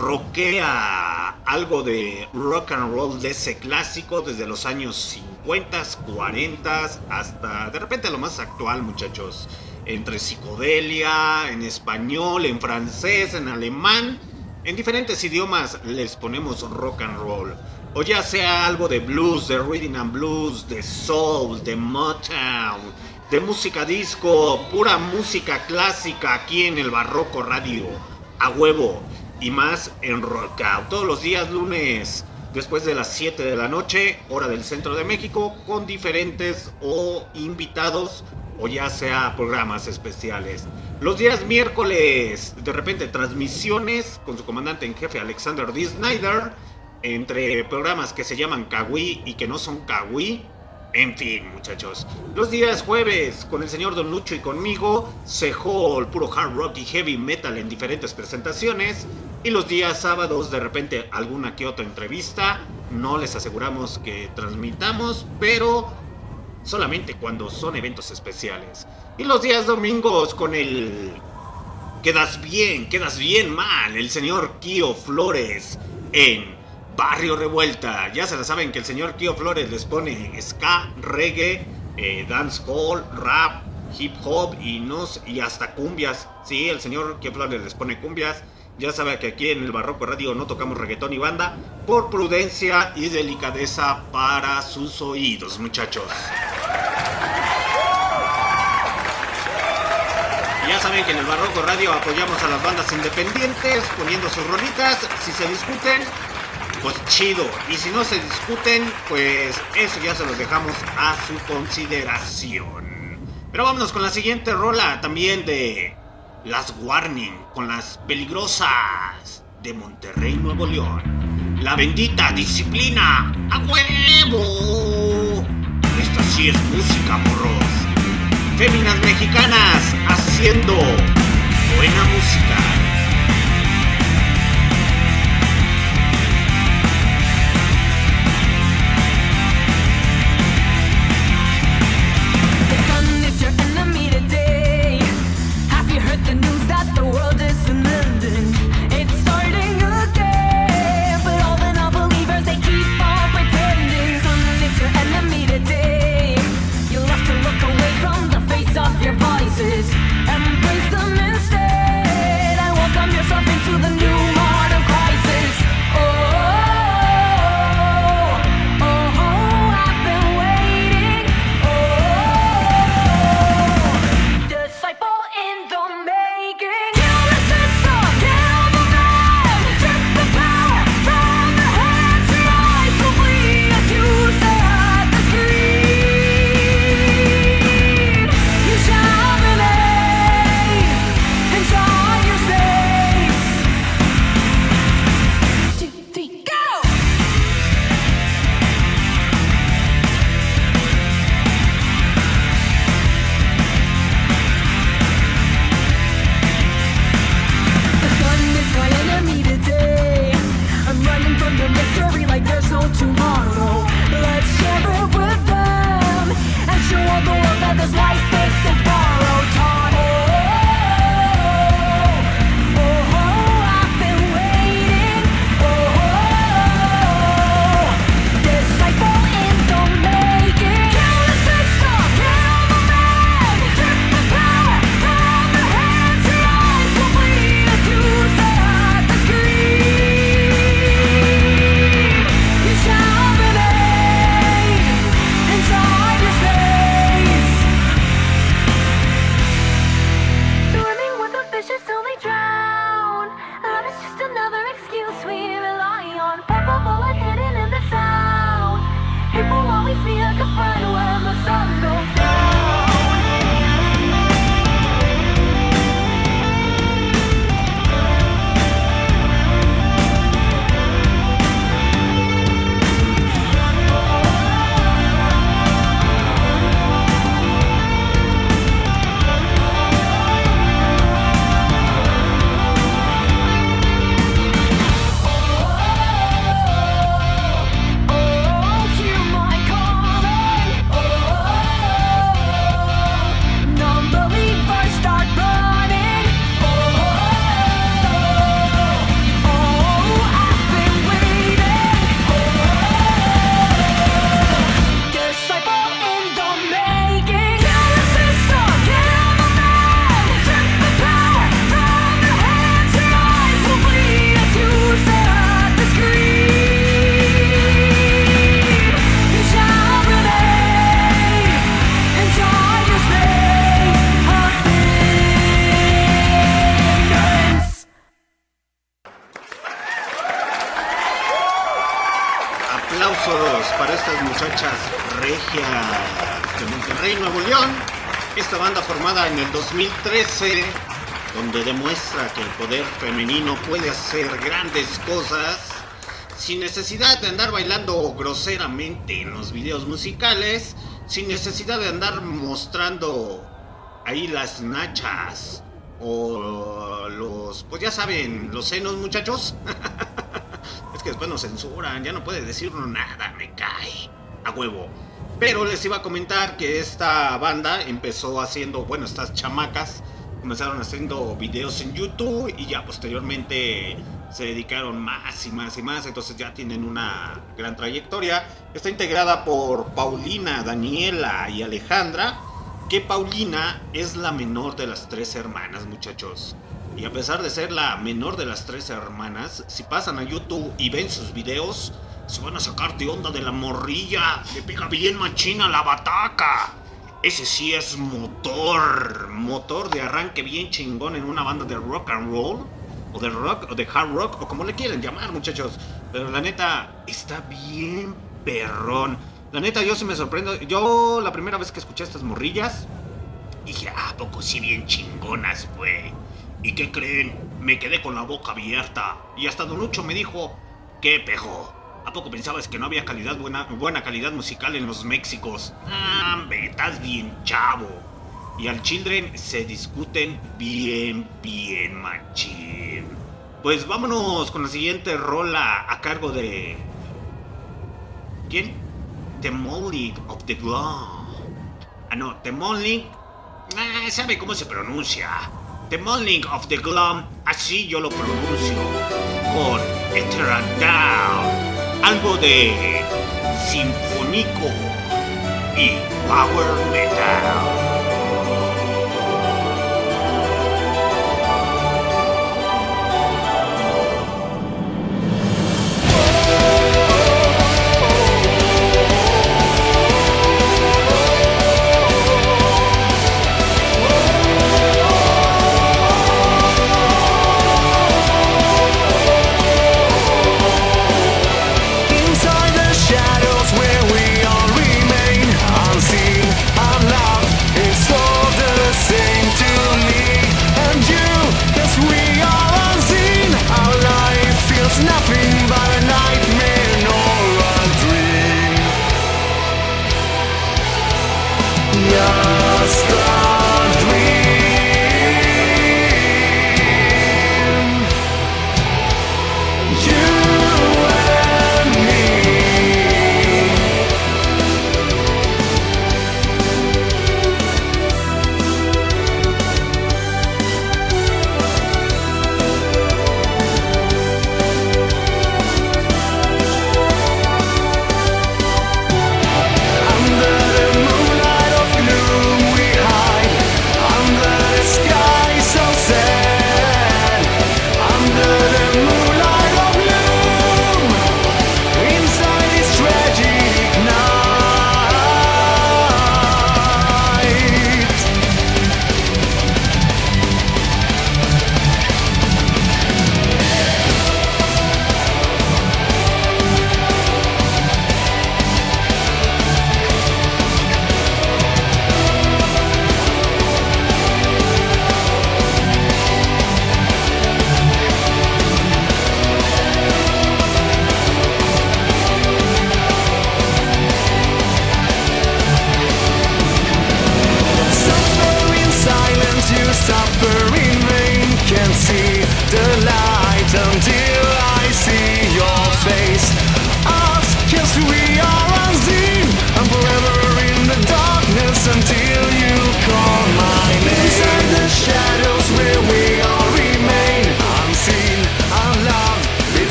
Rockea algo de rock and roll de ese clásico desde los años 50, 40 hasta de repente lo más actual, muchachos. Entre psicodelia, en español, en francés, en alemán, en diferentes idiomas les ponemos rock and roll. O ya sea algo de blues, de rhythm and blues, de soul, de Motown, de música disco, pura música clásica aquí en el Barroco Radio. A huevo. Y más en Rock Out. Todos los días lunes, después de las 7 de la noche, hora del centro de México, con diferentes o invitados o ya sea programas especiales. Los días miércoles, de repente transmisiones con su comandante en jefe Alexander D. Snyder, entre programas que se llaman Kawi y que no son Kawi. En fin, muchachos. Los días jueves, con el señor Don Lucho y conmigo, Sehol, puro hard rock y heavy metal en diferentes presentaciones. Y los días sábados, de repente, alguna que otra entrevista. No les aseguramos que transmitamos, pero solamente cuando son eventos especiales. Y los días domingos con el... Quedas bien, quedas bien mal, el señor Kio Flores en Barrio Revuelta. Ya se la saben que el señor Kio Flores les pone ska, reggae, eh, dancehall, rap, hip hop y, no, sé- y hasta cumbias. Sí, el señor Kio Flores les pone cumbias. Ya sabe que aquí en el Barroco Radio no tocamos reggaetón y banda por prudencia y delicadeza para sus oídos, muchachos. Ya saben que en el Barroco Radio apoyamos a las bandas independientes poniendo sus rolitas. Si se discuten, chido. Y si no se discuten, pues eso ya se los dejamos a su consideración. Pero vámonos con la siguiente rola también de Las Warning, con las peligrosas de Monterrey, Nuevo León. La bendita disciplina, a huevo. Esta sí es música, morros. Féminas mexicanas haciendo buena música. Muchachas regias de Monterrey, Nuevo León. Esta banda formada en el 2013, donde demuestra que el poder femenino puede hacer grandes cosas sin necesidad de andar bailando groseramente en los videos musicales, sin necesidad de andar mostrando ahí las nachas o los, pues ya saben, los senos muchachos. es que después nos censuran, ya no puede decir nada, me cae a huevo. Pero les iba a comentar que esta banda empezó haciendo, bueno, estas chamacas comenzaron haciendo videos en YouTube y ya posteriormente se dedicaron más y más y más, entonces ya tienen una gran trayectoria. Está integrada por Paulina, Daniela y Alejandra, que Paulina es la menor de las tres hermanas, muchachos. Y a pesar de ser la menor de las tres hermanas, si pasan a YouTube y ven sus videos, se van a sacar de onda de la morrilla. Le pega bien machina la bataca. Ese sí es motor. Motor de arranque bien chingón en una banda de rock and roll. O de rock, o de hard rock, o como le quieren llamar, muchachos. Pero la neta, está bien perrón. La neta, yo sí me sorprendo. Yo, la primera vez que escuché estas morrillas, dije, ah, ¿a poco sí bien chingonas, güey. ¿Y qué creen? Me quedé con la boca abierta. Y hasta Don Lucho me dijo, ¿qué pejo? ¿A poco pensabas que no había calidad buena, buena calidad musical en los Méxicos? Ah, estás bien chavo. Y al Children se discuten bien, bien machín. Pues vámonos con la siguiente rola a cargo de... ¿Quién? The Molly of the Glove. Ah, no, The Molly... Ah, ¿Sabe cómo se pronuncia? The Molly of the Glove, así yo lo pronuncio. Con Eternal Down. Algo de... Sinfónico. Y Power Metal.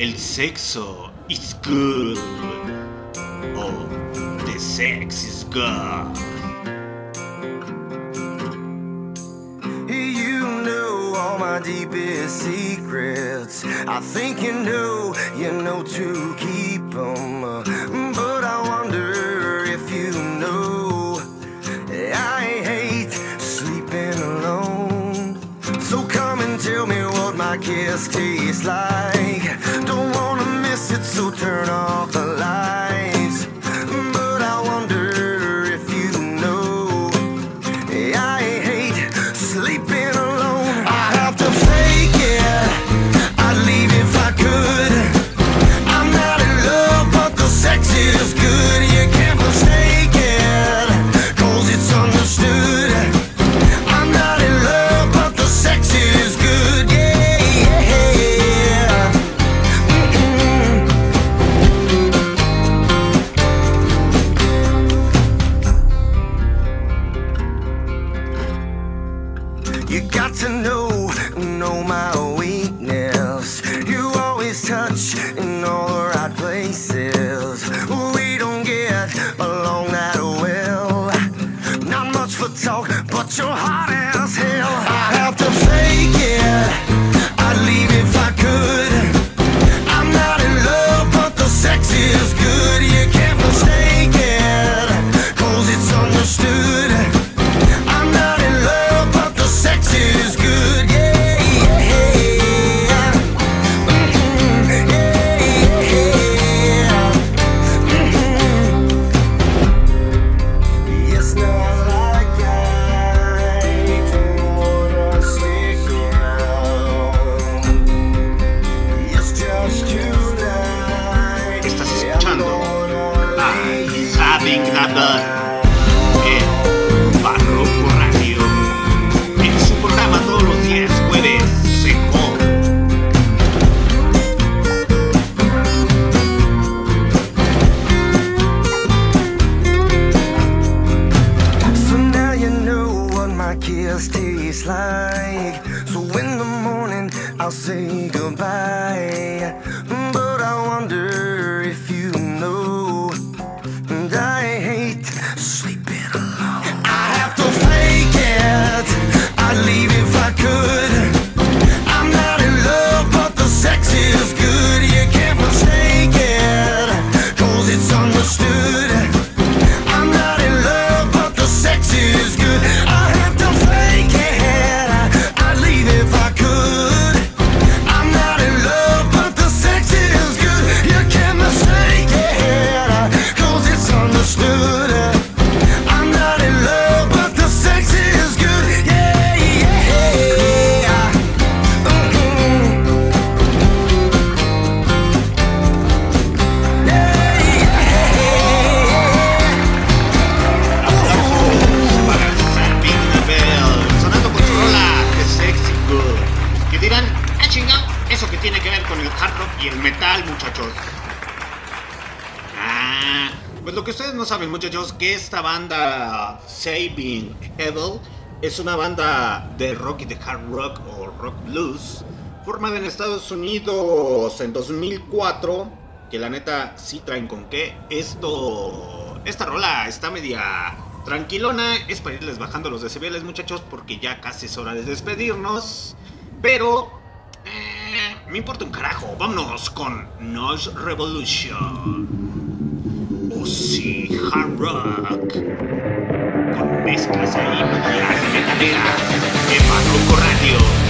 El sexo is good. Oh, the sex is good. You know all my deepest secrets. I think you know es una banda de rock y de hard rock o rock blues formada en Estados Unidos en 2004 que la neta sí traen con qué. Esto esta rola está media tranquilona es para irles bajando los decibeles muchachos porque ya casi es hora de despedirnos pero eh, me importa un carajo. Vámonos con Noise Revolution. O sí hard rock. Con mezclas ahí. Canela Radio.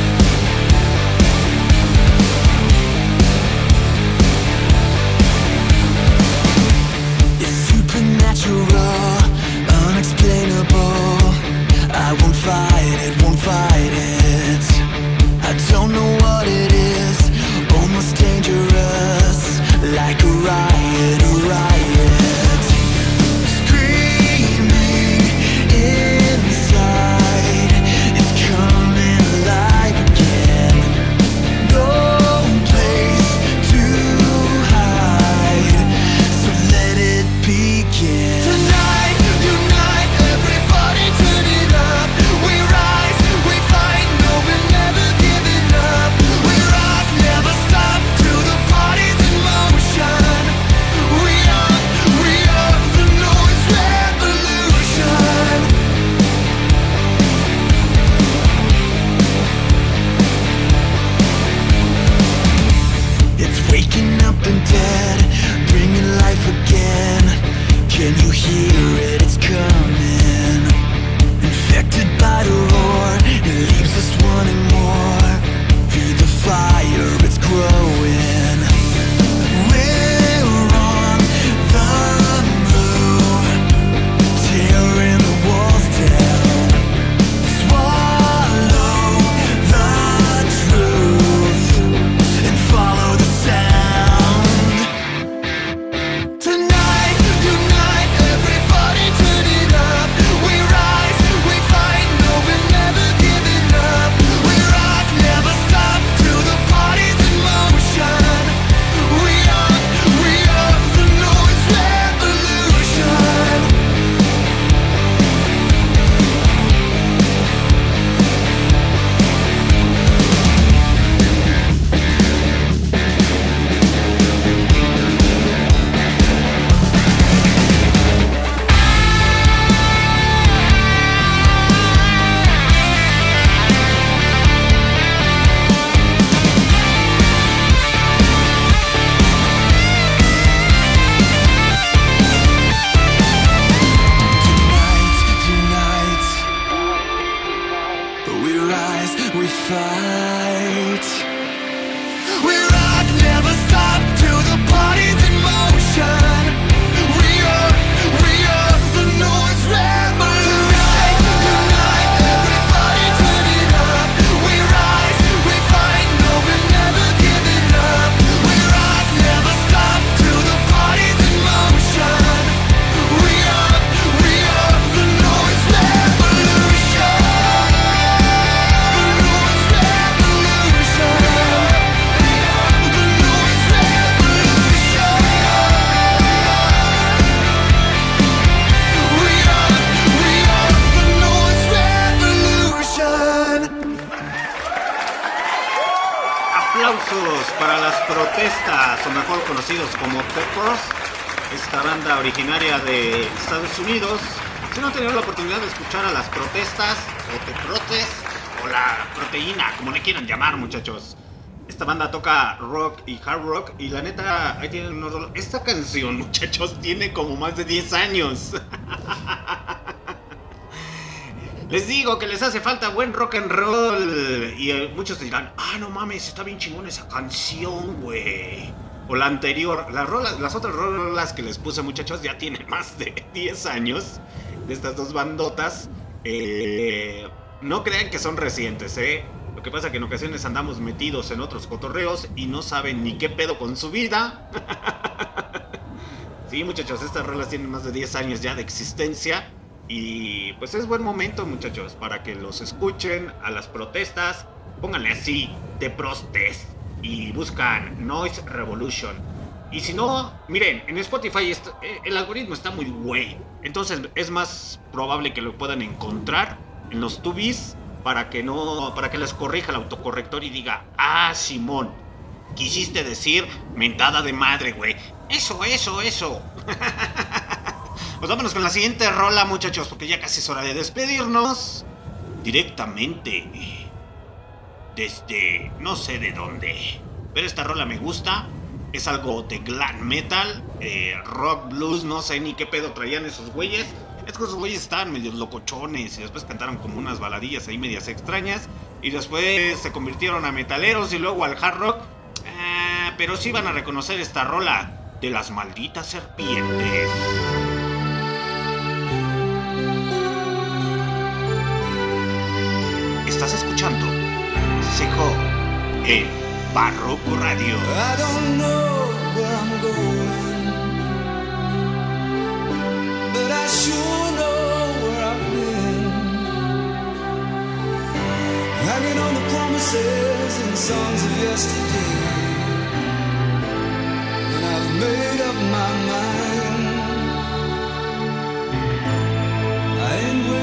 Hard rock, y la neta, ahí tienen unos rolos. Esta canción, muchachos, tiene como más de 10 años. Les digo que les hace falta buen rock and roll. Y eh, muchos dirán, ah, no mames, está bien chingón esa canción, güey. O la anterior, las, rolas, las otras rolas que les puse, muchachos, ya tienen más de 10 años. De estas dos bandotas. Eh, no crean que son recientes, ¿eh? Lo que pasa que en ocasiones andamos metidos en otros cotorreos y no saben ni qué pedo con su vida. sí, muchachos, estas rolas tienen más de 10 años ya de existencia. Y pues es buen momento, muchachos, para que los escuchen a las protestas. Pónganle así, de protest. Y buscan Noise Revolution. Y si no, miren, en Spotify eh, el algoritmo está muy güey. Entonces es más probable que lo puedan encontrar en los tubis para que no, para que les corrija el autocorrector y diga, ah, Simón, quisiste decir mentada de madre, güey. Eso, eso, eso. Pues vámonos con la siguiente rola, muchachos, porque ya casi es hora de despedirnos. Directamente. Desde no sé de dónde. Pero esta rola me gusta. Es algo de glam metal, eh, rock, blues, no sé ni qué pedo traían esos güeyes. Es que esos güeyes estaban medios locochones y después cantaron como unas baladillas ahí medias extrañas. Y después se convirtieron a metaleros y luego al hard rock. Ah, pero sí van a reconocer esta rola de las malditas serpientes. Estás escuchando Sejo en Barroco Radio. I don't know where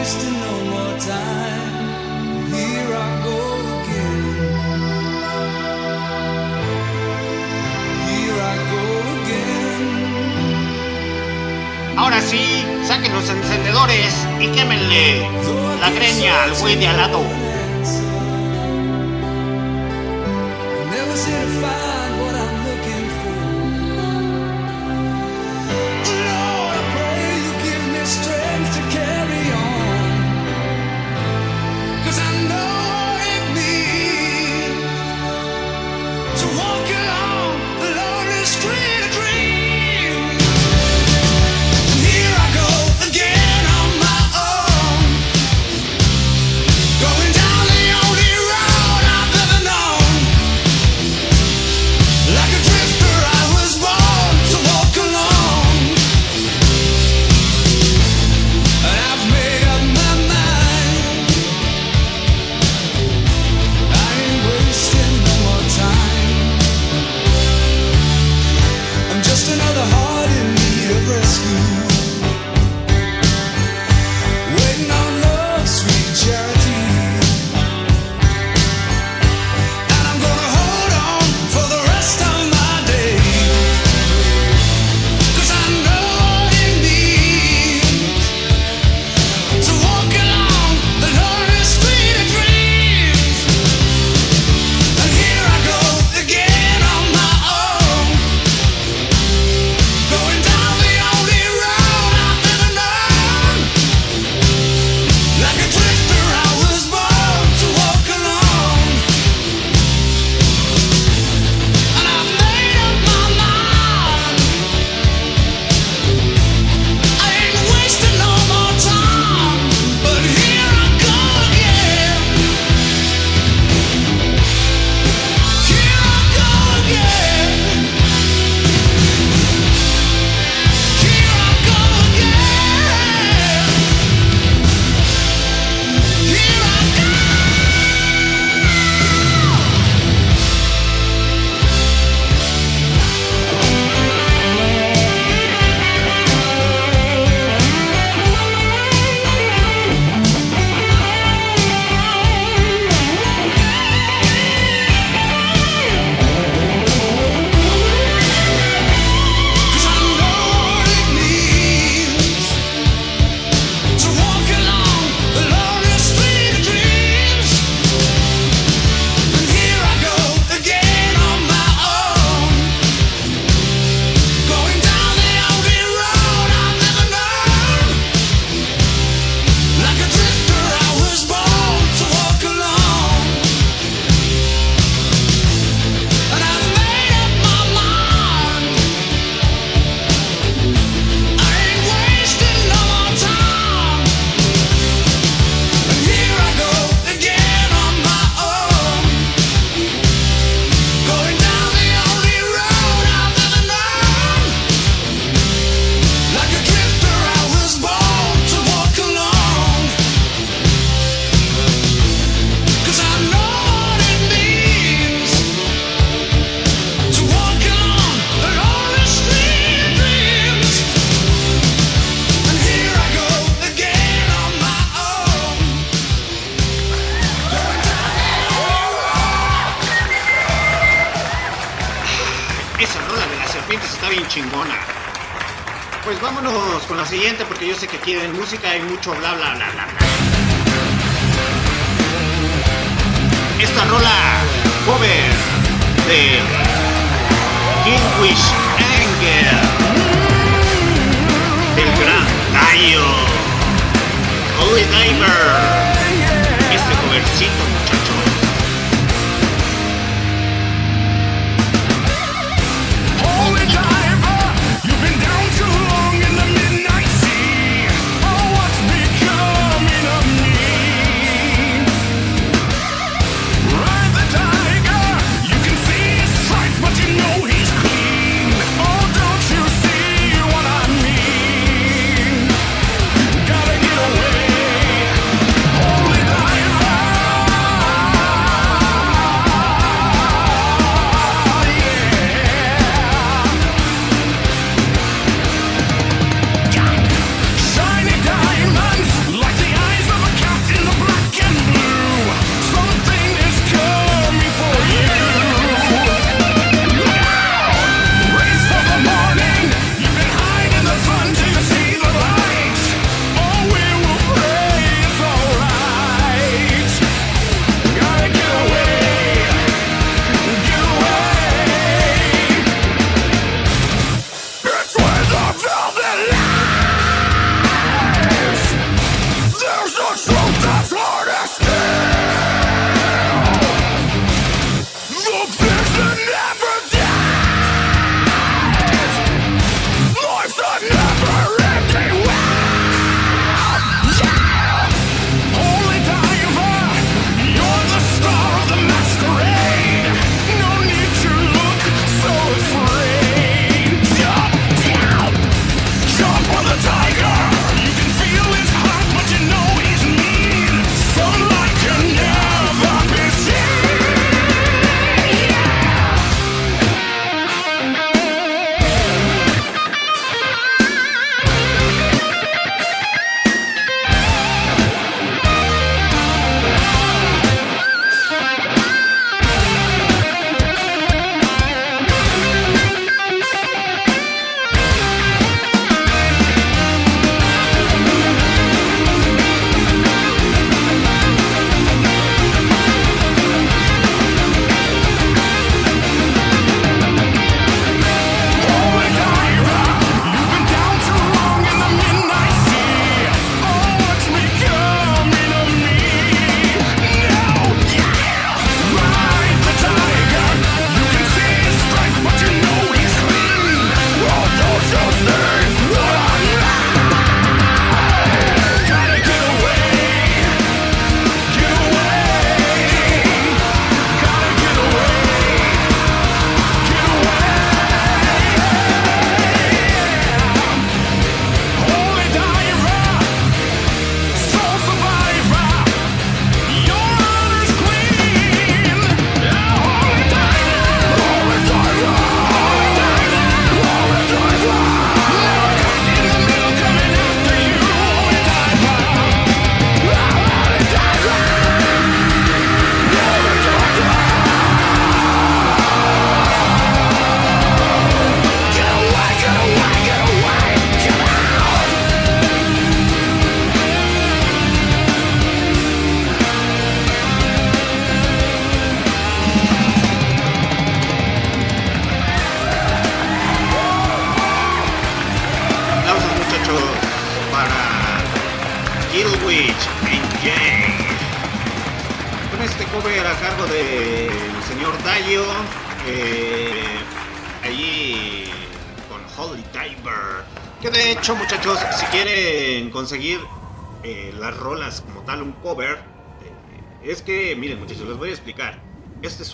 wasting no more time. Here I go Ahora sí, saquen los encendedores y quémenle la greña al güey de al lado. que tienen música, hay mucho bla bla bla bla. bla. Esta rola cover de Kingwish Anger del gran Dio Holy Diver.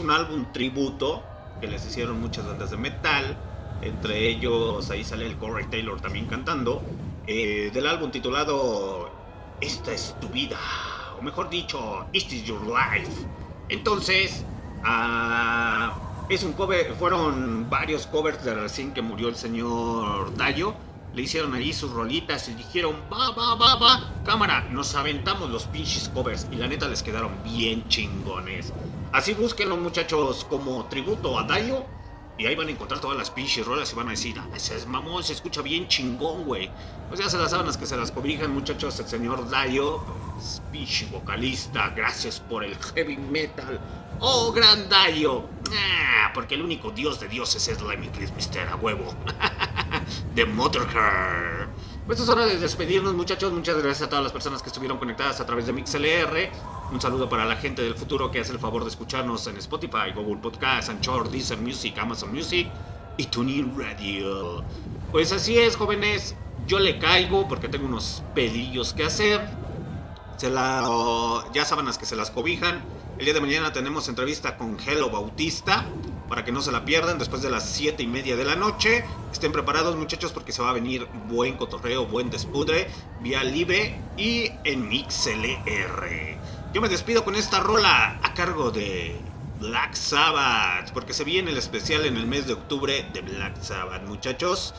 un álbum tributo que les hicieron muchas bandas de metal. Entre ellos, ahí sale el Corey Taylor también cantando. Eh, del álbum titulado Esta es tu vida. O mejor dicho, This is your life. Entonces, ah, es un cover. Fueron varios covers de recién que murió el señor Dallo. Le hicieron ahí sus rolitas y dijeron, va, va, va, va, cámara, nos aventamos los pinches covers y la neta les quedaron bien chingones. Así busquen los muchachos como tributo a Dayo. Y ahí van a encontrar todas las pinches rolas y van a decir, ah, ese es mamón, se escucha bien chingón, güey. Pues ya se las saben las que se las cobijan, muchachos, el señor Dayo, pues, pinche vocalista, gracias por el heavy metal. ¡Oh, gran Dayo! Ah, porque el único dios de dioses es Lemmy Chris Mister, a huevo. De Motorhead. Pues es hora de despedirnos, muchachos. Muchas gracias a todas las personas que estuvieron conectadas a través de MixLR. Un saludo para la gente del futuro que hace el favor de escucharnos en Spotify, Google Podcast, Anchor, Deezer Music, Amazon Music y TuneIn Radio. Pues así es, jóvenes. Yo le caigo porque tengo unos pedillos que hacer. Se la, ya sábanas que se las cobijan. El día de mañana tenemos entrevista con Hello Bautista. Para que no se la pierdan después de las 7 y media de la noche. Estén preparados muchachos porque se va a venir buen cotorreo, buen despudre. Vía Live y en MixLR. Yo me despido con esta rola a cargo de Black Sabbath. Porque se viene el especial en el mes de octubre de Black Sabbath muchachos.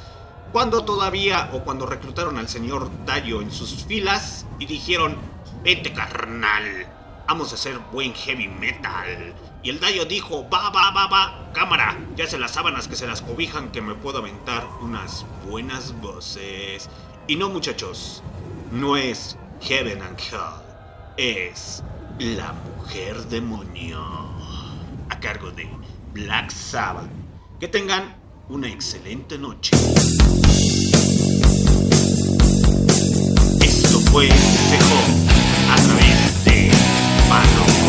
Cuando todavía o cuando reclutaron al señor Dayo en sus filas y dijeron, vete carnal, vamos a hacer buen heavy metal. Y el Dayo dijo, va, va, va, va, cámara, ya se las sábanas que se las cobijan que me puedo aventar unas buenas voces. Y no muchachos, no es Heaven and Hell, es la mujer demonio. A cargo de Black Sabbath. Que tengan una excelente noche. Esto fue Sejo a través smile